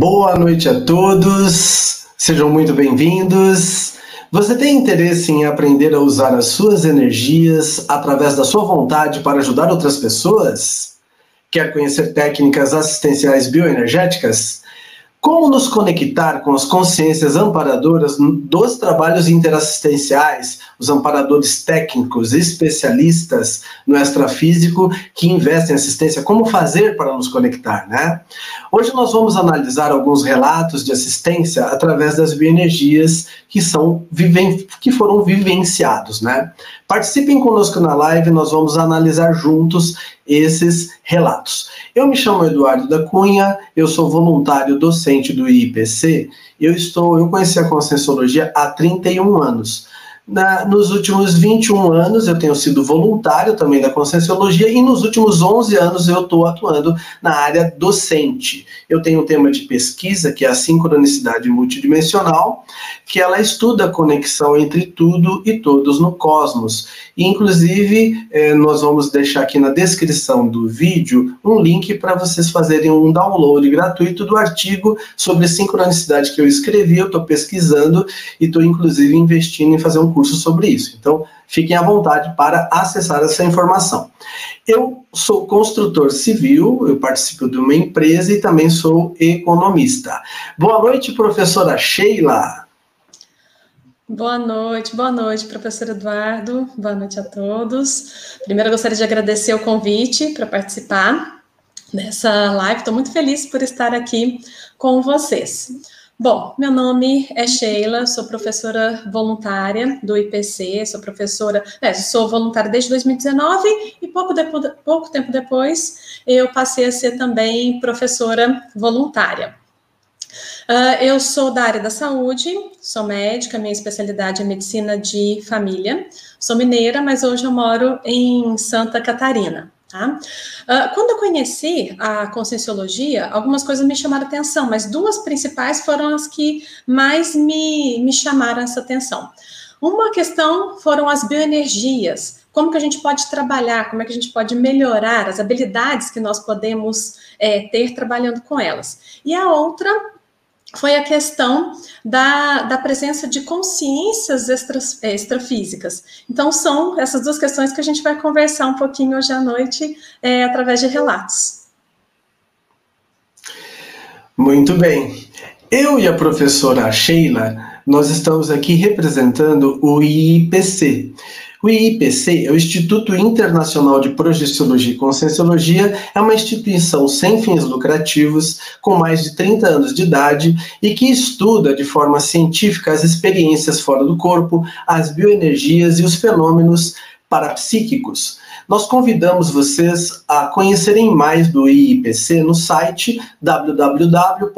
Boa noite a todos, sejam muito bem-vindos. Você tem interesse em aprender a usar as suas energias através da sua vontade para ajudar outras pessoas? Quer conhecer técnicas assistenciais bioenergéticas? Como nos conectar com as consciências amparadoras dos trabalhos interassistenciais, os amparadores técnicos, especialistas no extrafísico que investem em assistência? Como fazer para nos conectar, né? Hoje nós vamos analisar alguns relatos de assistência através das bioenergias que são que foram vivenciados, né? Participem conosco na live, nós vamos analisar juntos esses relatos. Eu me chamo Eduardo da Cunha, eu sou voluntário docente do IPC. Eu estou, eu conheci a Conscienciologia há 31 anos. Na, nos últimos 21 anos eu tenho sido voluntário também da Conscienciologia e nos últimos 11 anos eu estou atuando na área docente. Eu tenho um tema de pesquisa que é a sincronicidade multidimensional, que ela estuda a conexão entre tudo e todos no cosmos. E, inclusive, eh, nós vamos deixar aqui na descrição do vídeo um link para vocês fazerem um download gratuito do artigo sobre sincronicidade que eu escrevi. Eu estou pesquisando e estou, inclusive, investindo em fazer um curso sobre isso. Então, fiquem à vontade para acessar essa informação. Eu sou construtor civil, eu participo de uma empresa e também sou economista. Boa noite, professora Sheila. Boa noite, boa noite, professor Eduardo. Boa noite a todos. Primeiro, eu gostaria de agradecer o convite para participar dessa live. Estou muito feliz por estar aqui com vocês. Bom, meu nome é Sheila, sou professora voluntária do IPC, sou professora, é, sou voluntária desde 2019 e pouco, depois, pouco tempo depois eu passei a ser também professora voluntária. Uh, eu sou da área da saúde, sou médica, minha especialidade é medicina de família. Sou mineira, mas hoje eu moro em Santa Catarina. Tá? Uh, quando eu conheci a Conscienciologia, algumas coisas me chamaram atenção, mas duas principais foram as que mais me, me chamaram essa atenção. Uma questão foram as bioenergias, como que a gente pode trabalhar, como é que a gente pode melhorar as habilidades que nós podemos é, ter trabalhando com elas. E a outra foi a questão da, da presença de consciências extra, extrafísicas. Então, são essas duas questões que a gente vai conversar um pouquinho hoje à noite é, através de relatos. Muito bem. Eu e a professora Sheila, nós estamos aqui representando o IPC. O IIPC é o Instituto Internacional de Projeciologia e Conscienciologia, é uma instituição sem fins lucrativos, com mais de 30 anos de idade e que estuda de forma científica as experiências fora do corpo, as bioenergias e os fenômenos parapsíquicos. Nós convidamos vocês a conhecerem mais do IIPC no site www.iipc.org.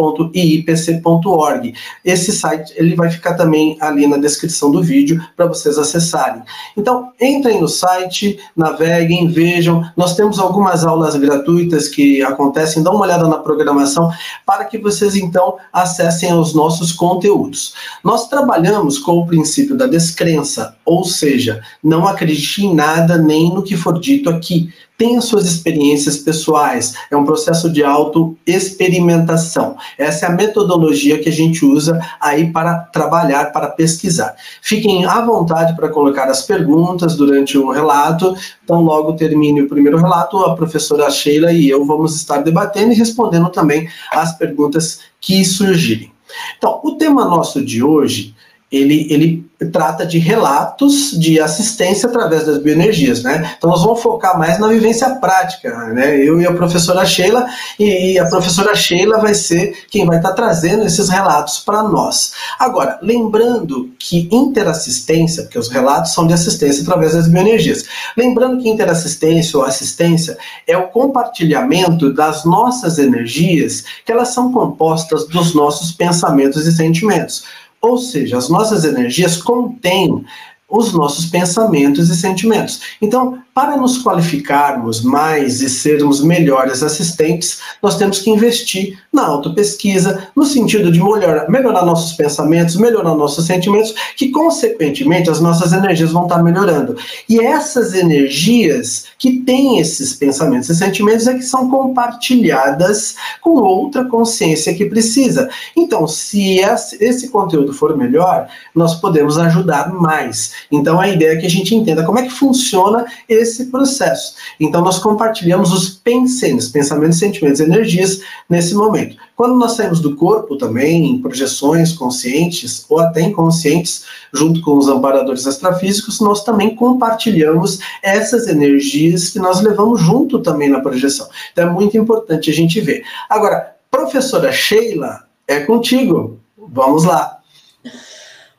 Esse site ele vai ficar também ali na descrição do vídeo para vocês acessarem. Então, entrem no site, naveguem, vejam. Nós temos algumas aulas gratuitas que acontecem, dá uma olhada na programação para que vocês então acessem os nossos conteúdos. Nós trabalhamos com o princípio da descrença, ou seja, não acredite em nada nem no que for dito aqui. Tenha suas experiências pessoais, é um processo de autoexperimentação. Essa é a metodologia que a gente usa aí para trabalhar, para pesquisar. Fiquem à vontade para colocar as perguntas durante o relato. Então, logo termine o primeiro relato, a professora Sheila e eu vamos estar debatendo e respondendo também as perguntas que surgirem. Então, o tema nosso de hoje, ele, ele trata de relatos de assistência através das bioenergias, né? Então nós vamos focar mais na vivência prática, né? Eu e a professora Sheila e a professora Sheila vai ser quem vai estar trazendo esses relatos para nós. Agora, lembrando que interassistência, porque os relatos são de assistência através das bioenergias. Lembrando que interassistência ou assistência é o compartilhamento das nossas energias, que elas são compostas dos nossos pensamentos e sentimentos. Ou seja, as nossas energias contêm os nossos pensamentos e sentimentos. Então, para nos qualificarmos mais e sermos melhores assistentes, nós temos que investir na autopesquisa, no sentido de melhorar, melhorar nossos pensamentos, melhorar nossos sentimentos, que, consequentemente, as nossas energias vão estar melhorando. E essas energias que tem esses pensamentos e sentimentos é que são compartilhadas com outra consciência que precisa. Então, se esse conteúdo for melhor, nós podemos ajudar mais. Então, a ideia é que a gente entenda como é que funciona esse processo. Então, nós compartilhamos os pensamentos, pensamentos, sentimentos e energias nesse momento. Quando nós saímos do corpo também, em projeções conscientes ou até inconscientes, junto com os amparadores extrafísicos, nós também compartilhamos essas energias que nós levamos junto também na projeção. Então é muito importante a gente ver. Agora, professora Sheila, é contigo. Vamos lá.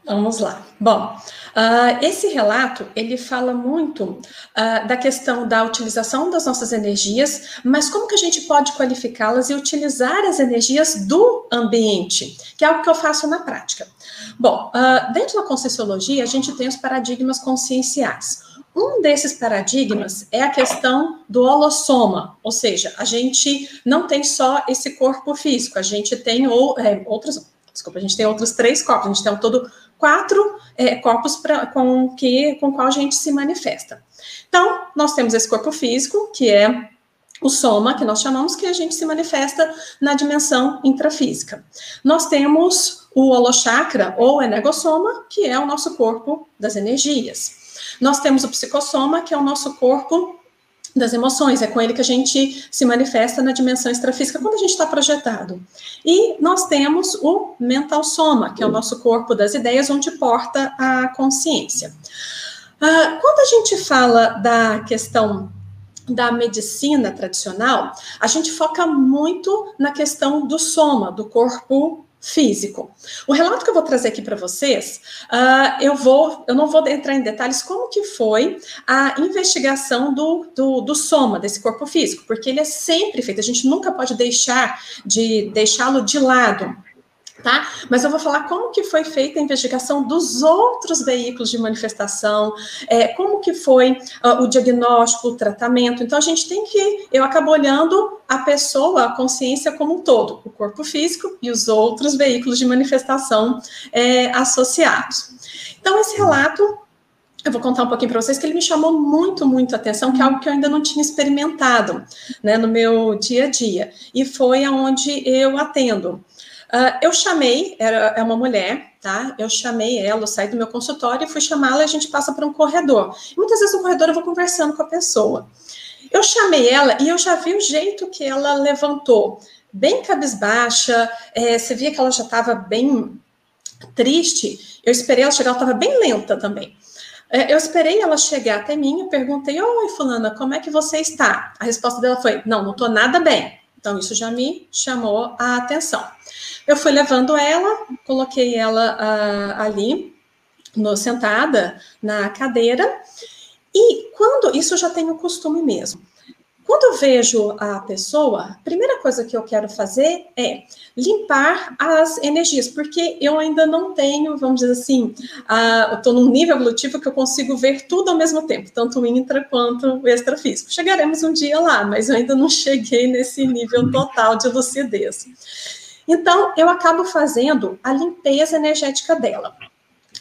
Vamos lá. Bom, Uh, esse relato ele fala muito uh, da questão da utilização das nossas energias, mas como que a gente pode qualificá-las e utilizar as energias do ambiente, que é algo que eu faço na prática. Bom, uh, dentro da conscienciologia a gente tem os paradigmas conscienciais. Um desses paradigmas é a questão do holossoma, ou seja, a gente não tem só esse corpo físico, a gente tem ou, é, outros, desculpa, a gente tem outros três corpos, a gente tem um todo quatro é, corpos pra, com que com qual a gente se manifesta. Então, nós temos esse corpo físico, que é o soma, que nós chamamos, que a gente se manifesta na dimensão intrafísica. Nós temos o holochakra, ou energossoma, que é o nosso corpo das energias. Nós temos o psicossoma, que é o nosso corpo das emoções, é com ele que a gente se manifesta na dimensão extrafísica quando a gente está projetado. E nós temos o mental soma, que é o nosso corpo das ideias, onde porta a consciência. Uh, quando a gente fala da questão da medicina tradicional, a gente foca muito na questão do soma, do corpo físico. O relato que eu vou trazer aqui para vocês, uh, eu vou, eu não vou entrar em detalhes como que foi a investigação do, do, do, soma desse corpo físico, porque ele é sempre feito. A gente nunca pode deixar de deixá-lo de lado tá? Mas eu vou falar como que foi feita a investigação dos outros veículos de manifestação, é, como que foi uh, o diagnóstico, o tratamento. Então a gente tem que, eu acabo olhando a pessoa, a consciência como um todo, o corpo físico e os outros veículos de manifestação é, associados. Então esse relato eu vou contar um pouquinho para vocês que ele me chamou muito, muito atenção, que é algo que eu ainda não tinha experimentado né, no meu dia a dia. E foi aonde eu atendo. Uh, eu chamei, era é uma mulher, tá? Eu chamei ela, eu saí do meu consultório e fui chamá-la e a gente passa por um corredor. Muitas vezes no corredor eu vou conversando com a pessoa. Eu chamei ela e eu já vi o jeito que ela levantou, bem cabisbaixa, é, você via que ela já estava bem triste. Eu esperei ela chegar, ela estava bem lenta também. É, eu esperei ela chegar até mim, eu perguntei, oi, fulana, como é que você está? A resposta dela foi, não, não estou nada bem. Então, isso já me chamou a atenção. Eu fui levando ela, coloquei ela uh, ali, no, sentada na cadeira, e quando, isso eu já tenho costume mesmo, quando eu vejo a pessoa, a primeira coisa que eu quero fazer é limpar as energias, porque eu ainda não tenho, vamos dizer assim, uh, eu estou num nível evolutivo que eu consigo ver tudo ao mesmo tempo, tanto o intra quanto o extrafísico. Chegaremos um dia lá, mas eu ainda não cheguei nesse nível total de lucidez. Então, eu acabo fazendo a limpeza energética dela.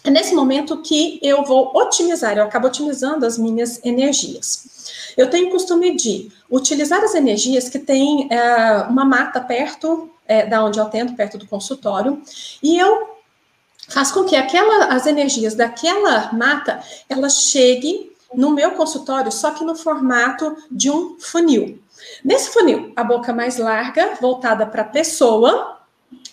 É nesse momento que eu vou otimizar, eu acabo otimizando as minhas energias. Eu tenho costume de utilizar as energias que tem é, uma mata perto é, da onde eu atendo, perto do consultório, e eu faço com que aquela, as energias daquela mata, elas cheguem no meu consultório, só que no formato de um funil. Nesse funil, a boca mais larga, voltada para a pessoa,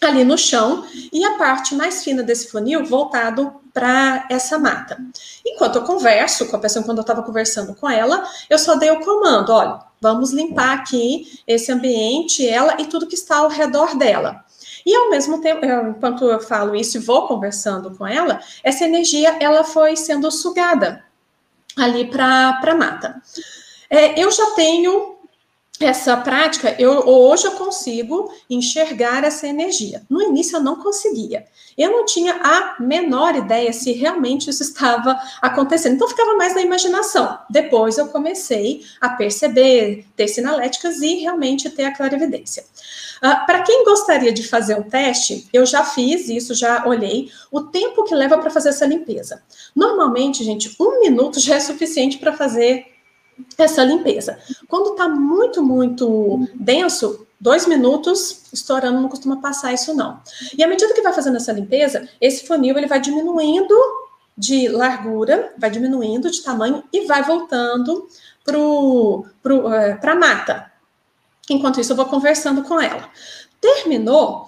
ali no chão, e a parte mais fina desse funil voltado para essa mata. Enquanto eu converso com a pessoa, quando eu estava conversando com ela, eu só dei o comando: olha, vamos limpar aqui esse ambiente, ela e tudo que está ao redor dela. E ao mesmo tempo, enquanto eu falo isso e vou conversando com ela, essa energia ela foi sendo sugada ali para a mata. É, eu já tenho essa prática, eu, hoje eu consigo enxergar essa energia. No início eu não conseguia. Eu não tinha a menor ideia se realmente isso estava acontecendo. Então ficava mais na imaginação. Depois eu comecei a perceber, ter sinaléticas e realmente ter a clarividência. Uh, para quem gostaria de fazer um teste, eu já fiz isso, já olhei o tempo que leva para fazer essa limpeza. Normalmente, gente, um minuto já é suficiente para fazer essa limpeza. Quando está muito, muito denso, dois minutos estourando não costuma passar isso não. E à medida que vai fazendo essa limpeza, esse funil ele vai diminuindo de largura, vai diminuindo de tamanho e vai voltando para pro, é, a mata. Enquanto isso, eu vou conversando com ela. Terminou,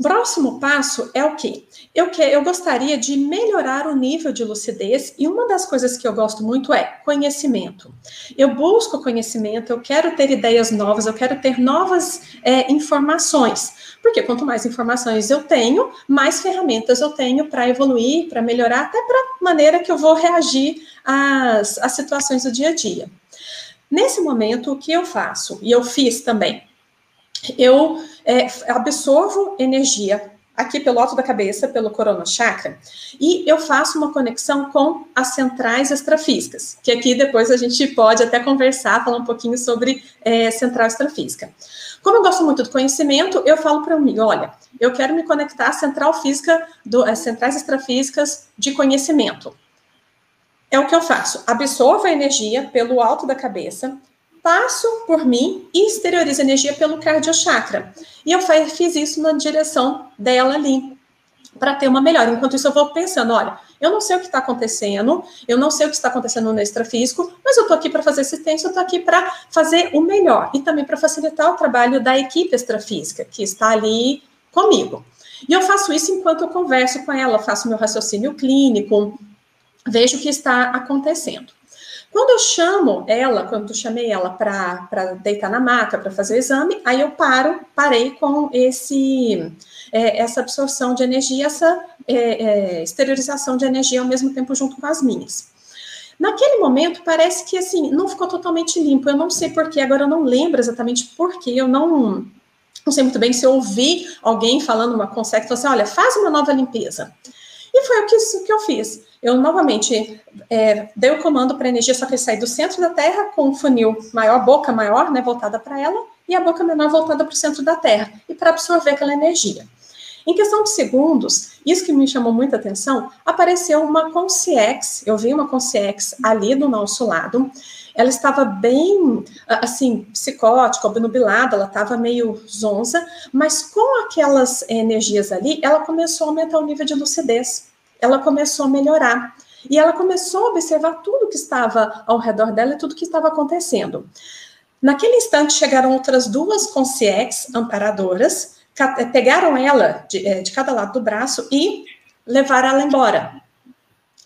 Próximo passo é o quê? Eu, que, eu gostaria de melhorar o nível de lucidez, e uma das coisas que eu gosto muito é conhecimento. Eu busco conhecimento, eu quero ter ideias novas, eu quero ter novas é, informações. Porque quanto mais informações eu tenho, mais ferramentas eu tenho para evoluir, para melhorar, até para a maneira que eu vou reagir às, às situações do dia a dia. Nesse momento, o que eu faço? E eu fiz também eu é, absorvo energia aqui pelo alto da cabeça, pelo corona chakra, e eu faço uma conexão com as centrais extrafísicas, que aqui depois a gente pode até conversar, falar um pouquinho sobre é, central extrafísica. Como eu gosto muito do conhecimento, eu falo para mim, olha, eu quero me conectar à central física, do, às centrais extrafísicas de conhecimento. É o que eu faço, absorvo a energia pelo alto da cabeça, passo por mim e exteriorizo energia pelo cardiochakra. E eu fiz isso na direção dela ali, para ter uma melhora. Enquanto isso, eu vou pensando: olha, eu não sei o que está acontecendo, eu não sei o que está acontecendo no extrafísico, mas eu estou aqui para fazer assistência, eu estou aqui para fazer o melhor e também para facilitar o trabalho da equipe extrafísica que está ali comigo. E eu faço isso enquanto eu converso com ela, faço meu raciocínio clínico, vejo o que está acontecendo. Quando eu chamo ela, quando eu chamei ela para deitar na maca, para fazer o exame, aí eu paro, parei com esse é, essa absorção de energia, essa é, é, exteriorização de energia ao mesmo tempo junto com as minhas. Naquele momento, parece que assim, não ficou totalmente limpo. Eu não sei porquê, agora eu não lembro exatamente porquê, eu não, não sei muito bem se eu ouvi alguém falando uma falou assim: olha, faz uma nova limpeza. E foi o que, que eu fiz. Eu novamente é, dei o comando para a energia, só que sair do centro da Terra com um funil maior, boca maior, né, voltada para ela, e a boca menor voltada para o centro da Terra, e para absorver aquela energia. Em questão de segundos, isso que me chamou muita atenção, apareceu uma Conciex, eu vi uma Conciex ali do nosso lado, ela estava bem, assim, psicótica, obnubilada, ela estava meio zonza, mas com aquelas energias ali, ela começou a aumentar o nível de lucidez, ela começou a melhorar. E ela começou a observar tudo que estava ao redor dela e tudo que estava acontecendo. Naquele instante, chegaram outras duas concierges amparadoras, pegaram ela de, eh, de cada lado do braço e levaram ela embora.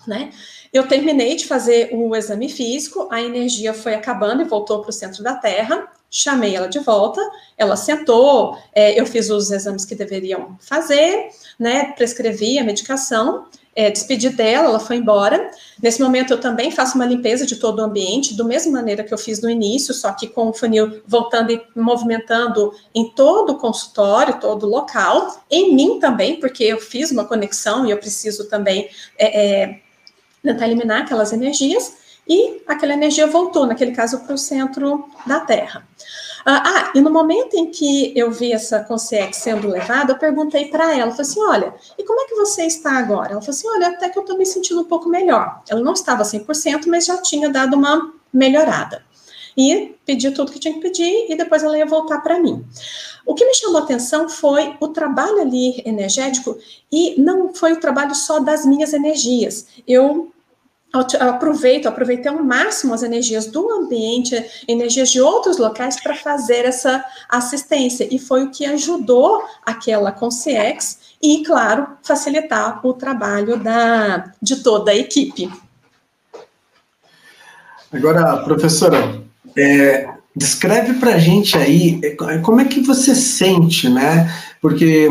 Né? Eu terminei de fazer o exame físico, a energia foi acabando e voltou para o centro da Terra. Chamei ela de volta, ela sentou, é, eu fiz os exames que deveriam fazer, né? Prescrevi a medicação, é, despedi dela, ela foi embora. Nesse momento, eu também faço uma limpeza de todo o ambiente, da mesma maneira que eu fiz no início, só que com o funil voltando e movimentando em todo o consultório, todo o local, em mim também, porque eu fiz uma conexão e eu preciso também é, é tentar eliminar aquelas energias, e aquela energia voltou, naquele caso, para o centro da Terra. Ah, ah, e no momento em que eu vi essa consciência sendo levada, eu perguntei para ela, falei assim, olha, e como é que você está agora? Ela falou assim, olha, até que eu estou me sentindo um pouco melhor. Ela não estava 100%, mas já tinha dado uma melhorada. E pediu tudo que tinha que pedir, e depois ela ia voltar para mim. O que me chamou atenção foi o trabalho ali energético, e não foi o trabalho só das minhas energias. Eu aproveito, aproveitei ao máximo as energias do ambiente, energias de outros locais para fazer essa assistência. E foi o que ajudou aquela Conciex e, claro, facilitar o trabalho da, de toda a equipe. Agora, professora, é, descreve para gente aí é, como é que você sente, né? Porque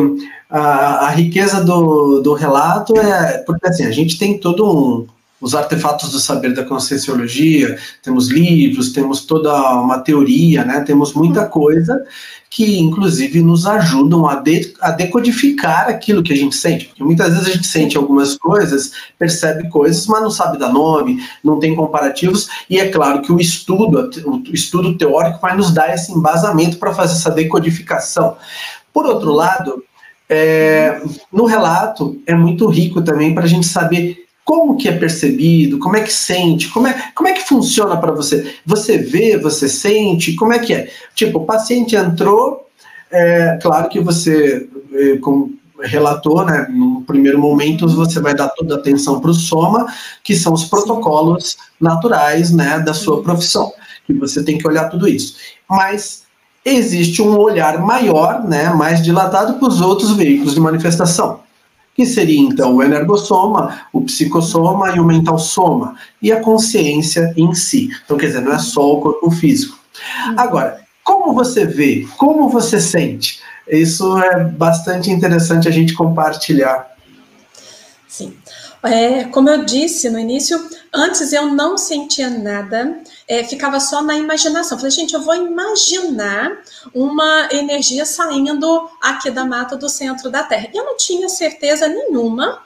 a, a riqueza do, do relato é. Porque assim, a gente tem todo um os artefatos do saber da conscienciologia, temos livros, temos toda uma teoria, né? temos muita coisa que, inclusive, nos ajudam a, de, a decodificar aquilo que a gente sente. Porque muitas vezes a gente sente algumas coisas, percebe coisas, mas não sabe dar nome, não tem comparativos, e é claro que o estudo, o estudo teórico vai nos dar esse embasamento para fazer essa decodificação. Por outro lado, é, no relato é muito rico também para a gente saber como que é percebido, como é que sente, como é, como é que funciona para você? Você vê, você sente, como é que é? Tipo, o paciente entrou, é, claro que você, é, como relatou, né, no primeiro momento você vai dar toda a atenção para o soma, que são os protocolos naturais, né, da sua profissão, que você tem que olhar tudo isso. Mas existe um olhar maior, né, mais dilatado para os outros veículos de manifestação, que seria então o energossoma, o psicossoma e o mental soma, e a consciência em si. Então, quer dizer, não é só o corpo físico. Agora, como você vê, como você sente? Isso é bastante interessante a gente compartilhar. Sim. É, como eu disse no início, antes eu não sentia nada, é, ficava só na imaginação. Falei, gente, eu vou imaginar uma energia saindo aqui da mata do centro da Terra. Eu não tinha certeza nenhuma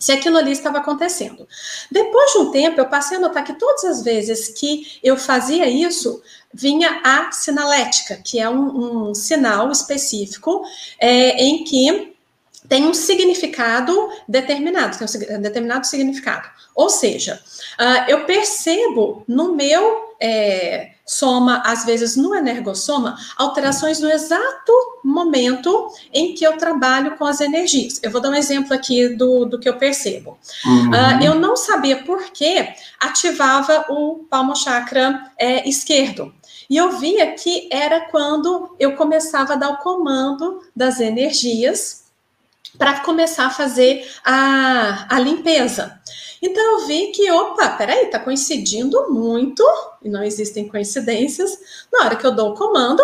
se aquilo ali estava acontecendo. Depois de um tempo, eu passei a notar que todas as vezes que eu fazia isso, vinha a sinalética, que é um, um sinal específico é, em que tem um significado determinado, tem um determinado significado. Ou seja, uh, eu percebo no meu é, soma, às vezes no energossoma, alterações no exato momento em que eu trabalho com as energias. Eu vou dar um exemplo aqui do, do que eu percebo. Uhum. Uh, eu não sabia por que ativava o palmo chakra é, esquerdo. E eu via que era quando eu começava a dar o comando das energias para começar a fazer a, a limpeza. Então eu vi que, opa, peraí, tá coincidindo muito, e não existem coincidências, na hora que eu dou o comando,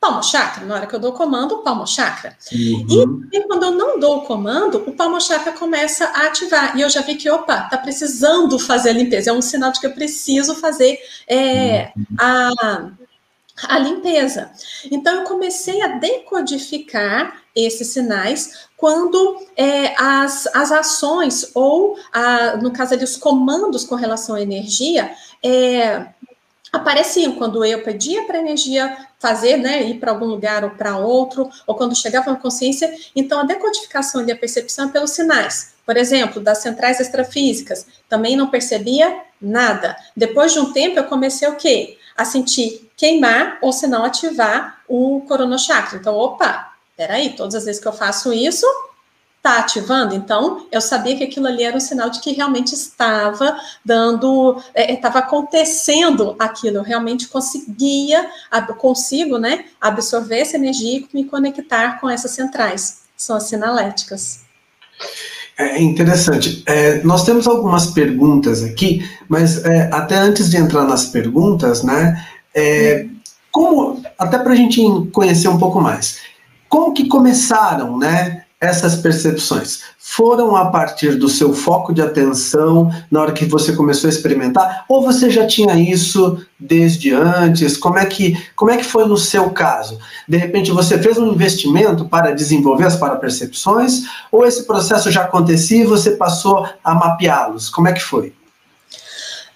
palmo chakra, na hora que eu dou o comando, palmo chakra. Uhum. E, quando eu não dou o comando, o palmo chakra começa a ativar. E eu já vi que, opa, tá precisando fazer a limpeza. É um sinal de que eu preciso fazer é, uhum. a, a limpeza. Então eu comecei a decodificar esses sinais quando é, as, as ações ou, a, no caso ali, os comandos com relação à energia é, apareciam quando eu pedia para a energia fazer, né, ir para algum lugar ou para outro, ou quando chegava na consciência. Então, a decodificação e a percepção é pelos sinais. Por exemplo, das centrais extrafísicas, também não percebia nada. Depois de um tempo, eu comecei o quê? A sentir queimar, ou se não, ativar o coronochakra. Então, opa, peraí, todas as vezes que eu faço isso, tá ativando. Então, eu sabia que aquilo ali era um sinal de que realmente estava dando, estava é, acontecendo aquilo. Eu realmente conseguia, consigo, né, absorver essa energia e me conectar com essas centrais. São as sinaléticas. É interessante. É, nós temos algumas perguntas aqui, mas é, até antes de entrar nas perguntas, né? É, como até para a gente conhecer um pouco mais. Como que começaram, né? Essas percepções foram a partir do seu foco de atenção na hora que você começou a experimentar, ou você já tinha isso desde antes? Como é que como é que foi no seu caso? De repente você fez um investimento para desenvolver as parapercepções, ou esse processo já acontecia e você passou a mapeá-los? Como é que foi?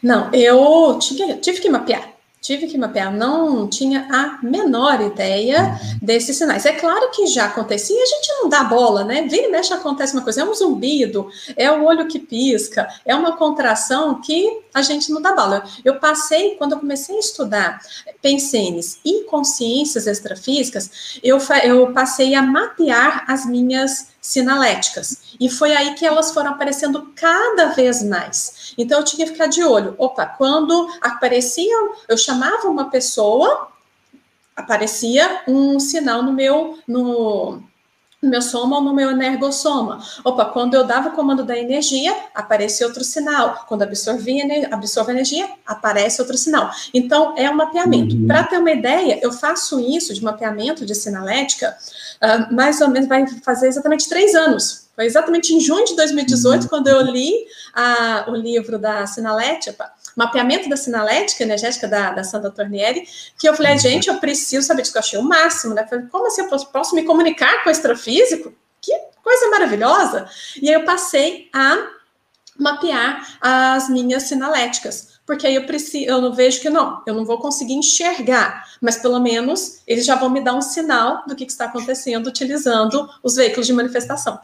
Não, eu tive, tive que mapear tive que mapear, não tinha a menor ideia uhum. desses sinais. É claro que já acontecia, a gente não dá bola, né? Vira e mexe acontece uma coisa, é um zumbido, é o olho que pisca, é uma contração que a gente não dá bola. Eu passei, quando eu comecei a estudar pensenes e consciências extrafísicas, eu, eu passei a mapear as minhas sinaléticas. E foi aí que elas foram aparecendo cada vez mais. Então eu tinha que ficar de olho. Opa, quando apareciam, eu chamava uma pessoa, aparecia um sinal no meu no no meu soma ou no meu energossoma. Opa, quando eu dava o comando da energia, aparece outro sinal. Quando absorvia, absorve energia, aparece outro sinal. Então, é um mapeamento. Uhum. Para ter uma ideia, eu faço isso de mapeamento de sinalética, uh, mais ou menos vai fazer exatamente três anos. Foi exatamente em junho de 2018, uhum. quando eu li uh, o livro da sinalética, mapeamento da sinalética energética da, da Sandra Tornieri, que eu falei, uhum. gente, eu preciso saber disso, que eu achei o máximo, né? Falei, como assim eu posso, posso me comunicar com o extrafísico? Que coisa maravilhosa! E aí eu passei a mapear as minhas sinaléticas, porque aí eu preciso, eu não vejo que não, eu não vou conseguir enxergar, mas pelo menos eles já vão me dar um sinal do que, que está acontecendo utilizando os veículos de manifestação.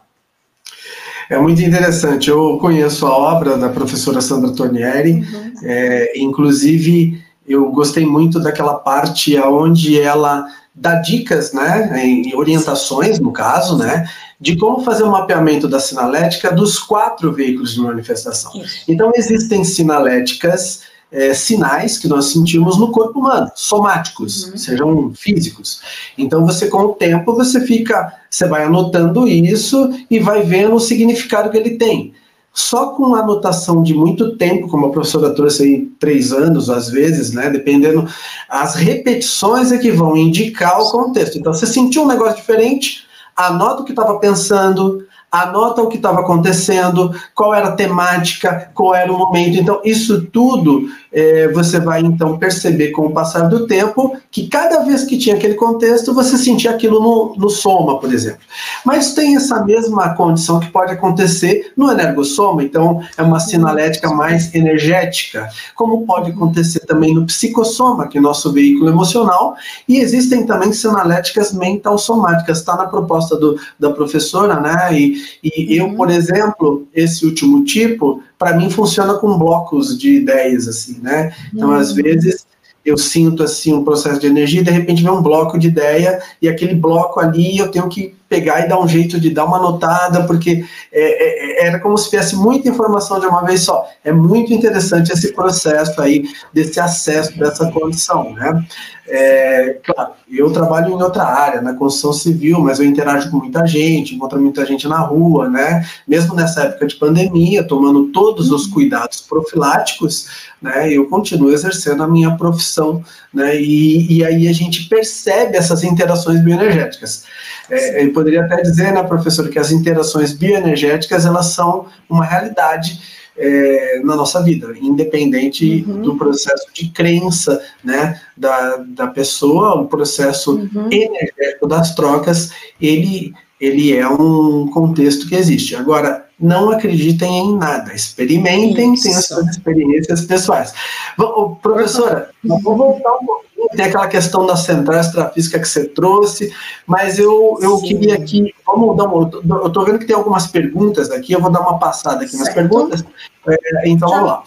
É muito interessante. Eu conheço a obra da professora Sandra Tornieri, uhum. é, inclusive eu gostei muito daquela parte onde ela dá dicas, né, em orientações, no caso, né, de como fazer o um mapeamento da sinalética dos quatro veículos de manifestação. Isso. Então, existem sinaléticas, é, sinais que nós sentimos no corpo humano, somáticos, uhum. sejam físicos. Então, você, com o tempo, você fica, você vai anotando isso e vai vendo o significado que ele tem. Só com anotação de muito tempo, como a professora trouxe aí, três anos, às vezes, né? Dependendo, as repetições é que vão indicar o contexto. Então, você sentiu um negócio diferente, anota o que estava pensando, anota o que estava acontecendo, qual era a temática, qual era o momento. Então, isso tudo é, você vai então perceber com o passar do tempo que cada vez que tinha aquele contexto, você sentia aquilo no, no soma, por exemplo. Mas tem essa mesma condição que pode acontecer no energossoma, então é uma sinalética mais energética, como pode acontecer também no psicossoma, que é nosso veículo emocional, e existem também sinaléticas mental somáticas, está na proposta do, da professora, né? E, e eu, por exemplo, esse último tipo, para mim funciona com blocos de ideias, assim, né? Então, uhum. às vezes, eu sinto, assim, um processo de energia e, de repente, vem um bloco de ideia e aquele bloco ali eu tenho que pegar e dar um jeito de dar uma notada, porque é, é, era como se tivesse muita informação de uma vez só. É muito interessante esse processo aí, desse acesso, dessa condição, né? É, claro, eu trabalho em outra área, na construção civil, mas eu interajo com muita gente, encontro muita gente na rua, né? Mesmo nessa época de pandemia, tomando todos os cuidados profiláticos, né? Eu continuo exercendo a minha profissão, né? E, e aí a gente percebe essas interações bioenergéticas. É, eu poderia até dizer, né, professor, que as interações bioenergéticas elas são uma realidade é, na nossa vida, independente uhum. do processo de crença né, da, da pessoa, o processo uhum. energético das trocas, ele, ele é um contexto que existe. Agora, não acreditem em nada, experimentem, tenham suas experiências pessoais. Bom, professora, vou voltar um pouquinho tem aquela questão da central extrafísica que você trouxe, mas eu, eu queria aqui, vamos dar uma, eu estou vendo que tem algumas perguntas aqui, eu vou dar uma passada aqui certo. nas perguntas, é, então vamos lá.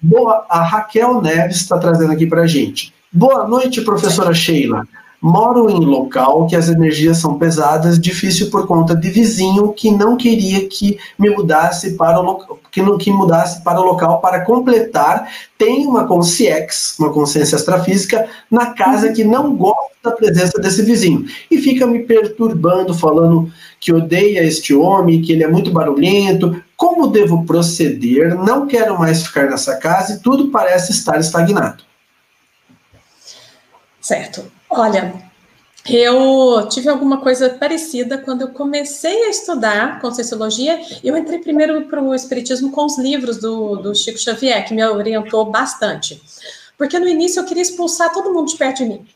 Boa, a Raquel Neves está trazendo aqui para a gente. Boa noite, professora Sheila. Moro em local que as energias são pesadas, difícil por conta de vizinho que não queria que me mudasse para o local, que não que mudasse para o local para completar. Tem uma consciex, uma consciência extrafísica, na casa que não gosta da presença desse vizinho e fica me perturbando, falando que odeia este homem, que ele é muito barulhento. Como devo proceder? Não quero mais ficar nessa casa e tudo parece estar estagnado. Certo. Olha, eu tive alguma coisa parecida quando eu comecei a estudar Conscienciologia. Eu entrei primeiro para o Espiritismo com os livros do, do Chico Xavier, que me orientou bastante. Porque no início eu queria expulsar todo mundo de perto de mim.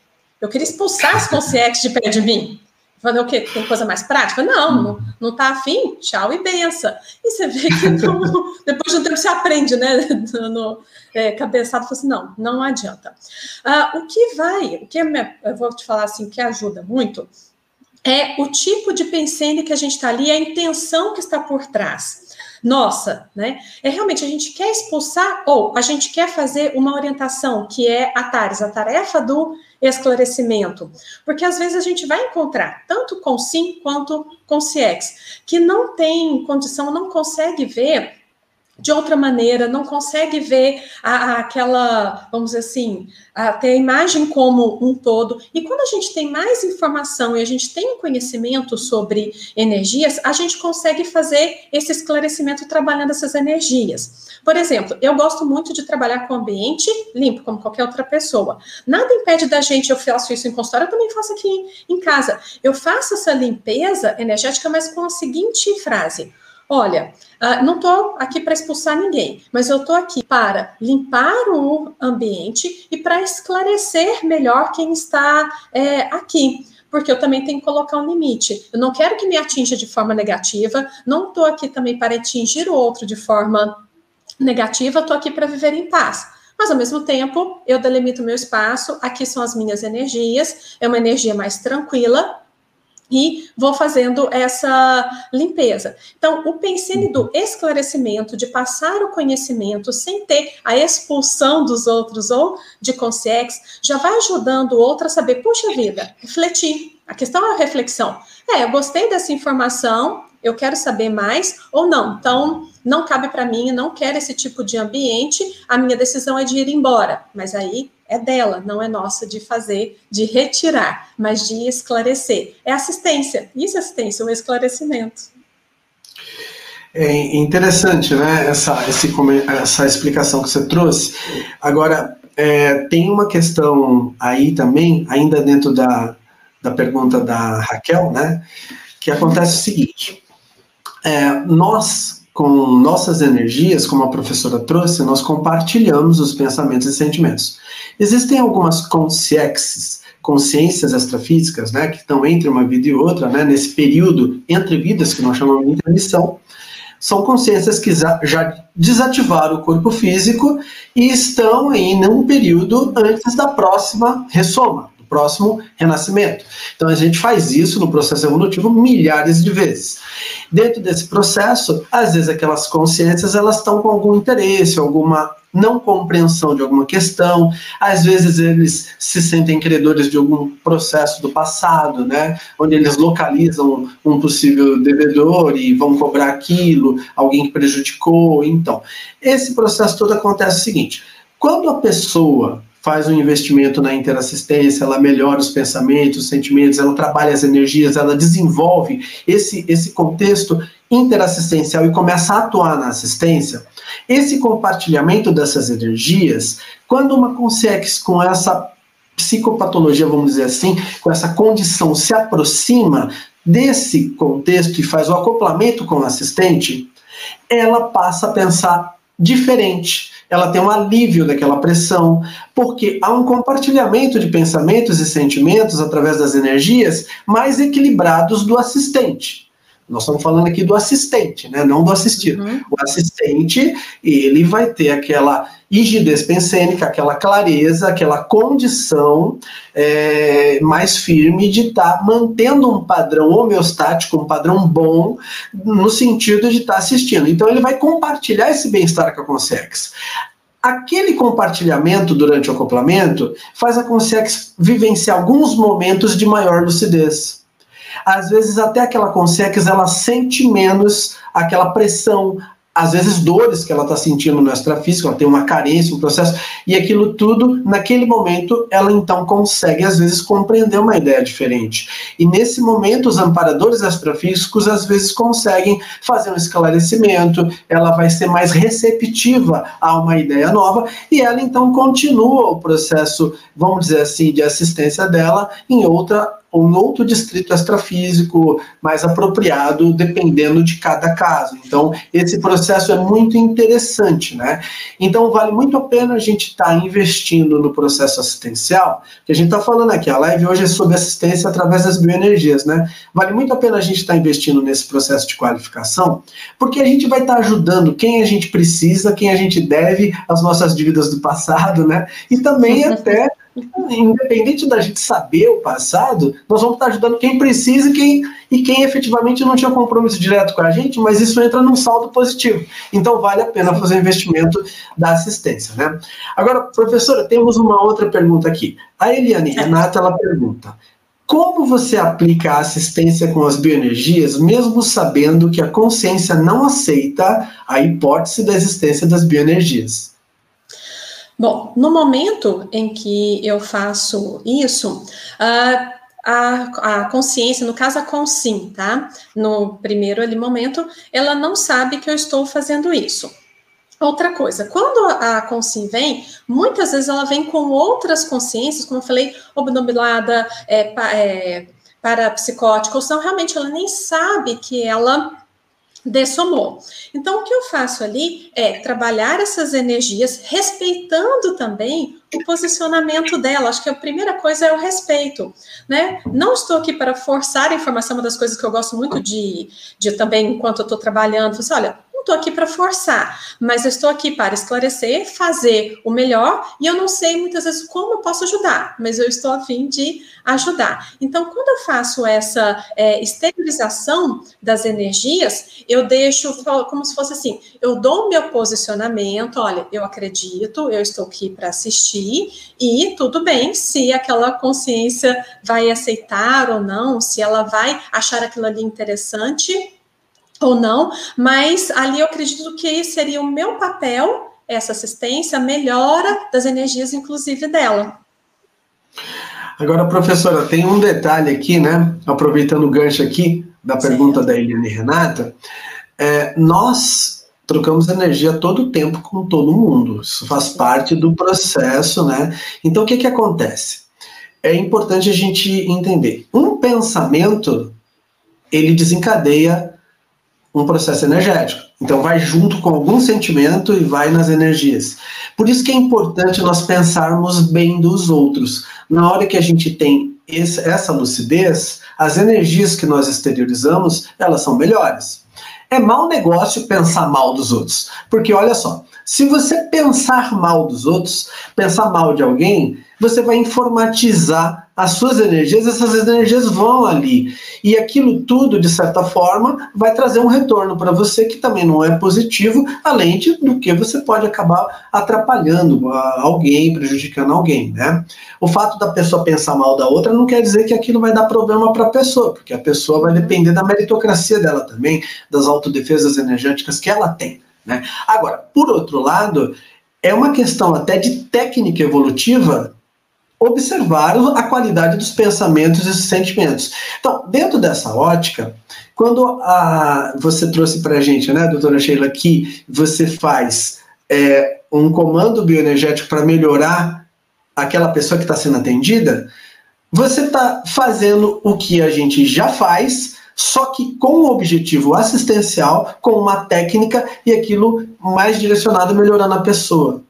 Eu queria expulsar as consciências de perto de mim. Falei, o quê? Tem coisa mais prática? Não, não, não tá afim? Tchau e benção. E você vê que não, depois de um tempo você aprende, né? No, é, cabeçado, assim, não, não adianta. Ah, o que vai, o que eu vou te falar assim, que ajuda muito, é o tipo de pensene que a gente está ali, a intenção que está por trás nossa, né? É realmente a gente quer expulsar ou a gente quer fazer uma orientação que é a TARES, a tarefa do esclarecimento. Porque às vezes a gente vai encontrar, tanto com SIM quanto com CIEX, que não tem condição, não consegue ver de outra maneira, não consegue ver a, a, aquela, vamos dizer assim, a, ter a imagem como um todo. E quando a gente tem mais informação e a gente tem conhecimento sobre energias, a gente consegue fazer esse esclarecimento trabalhando essas energias. Por exemplo, eu gosto muito de trabalhar com ambiente limpo, como qualquer outra pessoa. Nada impede da gente, eu faço isso em consultório, eu também faço aqui em casa. Eu faço essa limpeza energética, mas com a seguinte frase Olha, uh, não estou aqui para expulsar ninguém, mas eu estou aqui para limpar o ambiente e para esclarecer melhor quem está é, aqui porque eu também tenho que colocar um limite. Eu não quero que me atinja de forma negativa, não estou aqui também para atingir o outro de forma negativa, estou aqui para viver em paz. Mas, ao mesmo tempo, eu delimito meu espaço, aqui são as minhas energias, é uma energia mais tranquila, e vou fazendo essa limpeza. Então, o pensene do esclarecimento, de passar o conhecimento sem ter a expulsão dos outros ou de consciência, já vai ajudando o outro a saber, puxa vida, refletir. A questão é a reflexão. É, eu gostei dessa informação, eu quero saber mais ou não. Então, não cabe para mim, não quero esse tipo de ambiente, a minha decisão é de ir embora. Mas aí é dela, não é nossa de fazer, de retirar, mas de esclarecer. É assistência. Isso é assistência, o esclarecimento. É interessante, né, essa, esse, essa explicação que você trouxe. Agora, é, tem uma questão aí também, ainda dentro da, da pergunta da Raquel, né, que acontece o seguinte, é, nós com nossas energias, como a professora trouxe, nós compartilhamos os pensamentos e sentimentos. Existem algumas consciências, consciências extrafísicas, né, que estão entre uma vida e outra, né, nesse período entre vidas que nós chamamos de intermissão, são consciências que já desativaram o corpo físico e estão aí num período antes da próxima ressoma próximo renascimento. Então a gente faz isso no processo evolutivo milhares de vezes. Dentro desse processo, às vezes aquelas consciências elas estão com algum interesse, alguma não compreensão de alguma questão, às vezes eles se sentem credores de algum processo do passado, né, onde eles localizam um possível devedor e vão cobrar aquilo, alguém que prejudicou, então. Esse processo todo acontece o seguinte, quando a pessoa faz um investimento na interassistência, ela melhora os pensamentos, os sentimentos, ela trabalha as energias, ela desenvolve esse, esse contexto interassistencial e começa a atuar na assistência, esse compartilhamento dessas energias, quando uma consegue com essa psicopatologia, vamos dizer assim, com essa condição se aproxima desse contexto e faz o acoplamento com o assistente, ela passa a pensar diferente ela tem um alívio daquela pressão, porque há um compartilhamento de pensamentos e sentimentos através das energias mais equilibrados do assistente. Nós estamos falando aqui do assistente, né? não do assistido. Uhum. O assistente, ele vai ter aquela rigidez pensênica, aquela clareza, aquela condição é, mais firme de estar tá mantendo um padrão homeostático, um padrão bom, no sentido de estar tá assistindo. Então, ele vai compartilhar esse bem-estar com a Consex. Aquele compartilhamento durante o acoplamento faz a Consex vivenciar alguns momentos de maior lucidez às vezes até aquela consex ela sente menos aquela pressão, às vezes dores que ela está sentindo no extrafísico, ela tem uma carência, um processo, e aquilo tudo, naquele momento, ela então consegue, às vezes, compreender uma ideia diferente. E nesse momento, os amparadores extrafísicos, às vezes, conseguem fazer um esclarecimento, ela vai ser mais receptiva a uma ideia nova, e ela então continua o processo, vamos dizer assim, de assistência dela em outra ou em outro distrito extrafísico mais apropriado, dependendo de cada caso. Então, esse processo é muito interessante, né? Então, vale muito a pena a gente estar tá investindo no processo assistencial, que a gente está falando aqui, a live hoje é sobre assistência através das bioenergias, né? Vale muito a pena a gente estar tá investindo nesse processo de qualificação, porque a gente vai estar tá ajudando quem a gente precisa, quem a gente deve, as nossas dívidas do passado, né? E também até independente da gente saber o passado, nós vamos estar ajudando quem precisa e quem, e quem efetivamente não tinha compromisso direto com a gente, mas isso entra num saldo positivo. Então vale a pena fazer o investimento da assistência, né? Agora, professora, temos uma outra pergunta aqui. A Eliane Renata, ela pergunta, como você aplica a assistência com as bioenergias, mesmo sabendo que a consciência não aceita a hipótese da existência das bioenergias? Bom, no momento em que eu faço isso, a, a consciência, no caso a consim, tá? No primeiro ali momento, ela não sabe que eu estou fazendo isso. Outra coisa, quando a consim vem, muitas vezes ela vem com outras consciências, como eu falei, obnubilada, é, é, parapsicótica, ou senão realmente ela nem sabe que ela dessomou. Então, o que eu faço ali é trabalhar essas energias, respeitando também o posicionamento dela. Acho que a primeira coisa é o respeito, né? Não estou aqui para forçar a informação, uma das coisas que eu gosto muito de, de também, enquanto eu estou trabalhando, assim, olha, estou aqui para forçar, mas eu estou aqui para esclarecer, fazer o melhor, e eu não sei muitas vezes como eu posso ajudar, mas eu estou a fim de ajudar. Então, quando eu faço essa é, exteriorização das energias, eu deixo como se fosse assim: eu dou o meu posicionamento, olha, eu acredito, eu estou aqui para assistir, e tudo bem se aquela consciência vai aceitar ou não, se ela vai achar aquilo ali interessante ou não, mas ali eu acredito que seria o meu papel, essa assistência, melhora das energias, inclusive dela. Agora, professora, tem um detalhe aqui, né? Aproveitando o gancho aqui da pergunta Sim. da Eliane Renata, é, nós trocamos energia todo o tempo com todo mundo. Isso faz parte do processo, né? Então, o que que acontece? É importante a gente entender. Um pensamento, ele desencadeia um processo energético. Então, vai junto com algum sentimento e vai nas energias. Por isso que é importante nós pensarmos bem dos outros. Na hora que a gente tem esse, essa lucidez, as energias que nós exteriorizamos, elas são melhores. É mau negócio pensar mal dos outros. Porque olha só, se você pensar mal dos outros, pensar mal de alguém, você vai informatizar as suas energias, essas energias vão ali. E aquilo tudo, de certa forma, vai trazer um retorno para você que também não é positivo, além de, do que você pode acabar atrapalhando alguém, prejudicando alguém, né? O fato da pessoa pensar mal da outra não quer dizer que aquilo vai dar problema para a pessoa, porque a pessoa vai depender da meritocracia dela também, das autodefesas energéticas que ela tem, né? Agora, por outro lado, é uma questão até de técnica evolutiva observar a qualidade dos pensamentos e sentimentos. Então, dentro dessa ótica, quando a, você trouxe para a gente, né, doutora Sheila, que você faz é, um comando bioenergético para melhorar aquela pessoa que está sendo atendida, você está fazendo o que a gente já faz, só que com um objetivo assistencial, com uma técnica e aquilo mais direcionado melhorando a pessoa.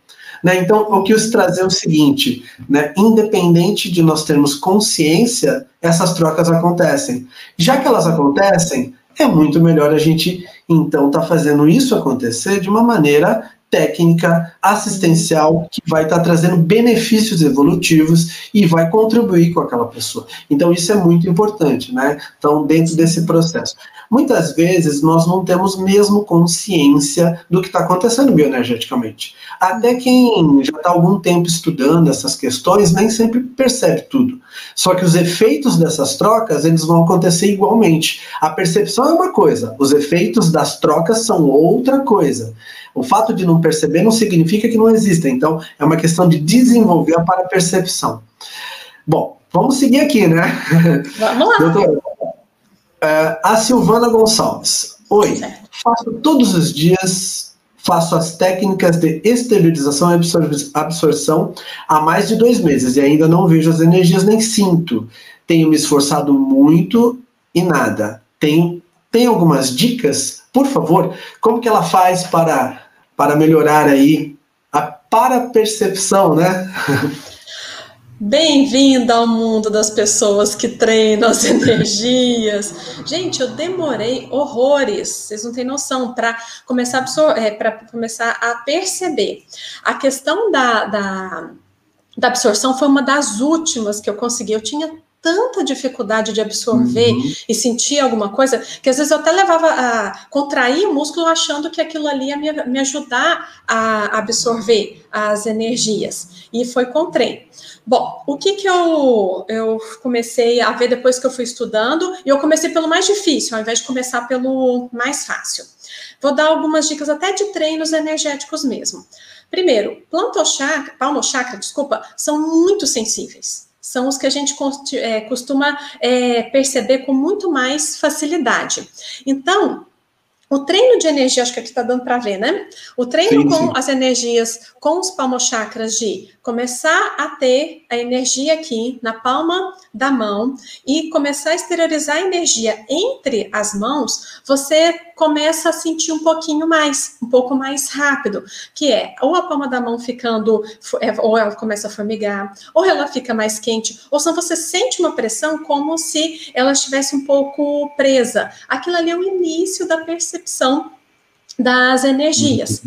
Né? Então, o que eu trazer é o seguinte: né? independente de nós termos consciência, essas trocas acontecem. Já que elas acontecem, é muito melhor a gente, então, estar tá fazendo isso acontecer de uma maneira técnica, assistencial, que vai estar tá trazendo benefícios evolutivos e vai contribuir com aquela pessoa. Então, isso é muito importante, né? Então, dentro desse processo. Muitas vezes, nós não temos mesmo consciência do que está acontecendo bioenergeticamente. Até quem já está algum tempo estudando essas questões, nem sempre percebe tudo. Só que os efeitos dessas trocas, eles vão acontecer igualmente. A percepção é uma coisa, os efeitos das trocas são outra coisa. O fato de não perceber não significa que não exista. Então, é uma questão de desenvolver para a percepção. Bom, vamos seguir aqui, né? Vamos lá. Doutora, uh, a Silvana Gonçalves. Oi, certo. faço todos os dias, faço as técnicas de exteriorização e absor absorção há mais de dois meses e ainda não vejo as energias nem sinto. Tenho me esforçado muito e nada. Tem, tem algumas dicas, por favor? Como que ela faz para para melhorar aí a para-percepção, né? Bem-vinda ao mundo das pessoas que treinam as energias. Gente, eu demorei horrores, vocês não têm noção, para começar, é, para começar a perceber. A questão da, da, da absorção foi uma das últimas que eu consegui. Eu tinha tanta dificuldade de absorver uhum. e sentir alguma coisa, que às vezes eu até levava a contrair o músculo achando que aquilo ali ia me, me ajudar a absorver as energias. E foi com treino. Bom, o que que eu, eu comecei a ver depois que eu fui estudando, e eu comecei pelo mais difícil, ao invés de começar pelo mais fácil. Vou dar algumas dicas até de treinos energéticos mesmo. Primeiro, plantochakra, palmochakra, desculpa, são muito sensíveis são os que a gente é, costuma é, perceber com muito mais facilidade. Então, o treino de energia, acho que aqui está dando para ver, né? O treino sim, com sim. as energias, com os palmochakras de começar a ter a energia aqui na palma da mão e começar a exteriorizar a energia entre as mãos, você começa a sentir um pouquinho mais, um pouco mais rápido, que é ou a palma da mão ficando, é, ou ela começa a formigar, ou ela fica mais quente, ou se você sente uma pressão como se ela estivesse um pouco presa. Aquilo ali é o início da percepção das energias.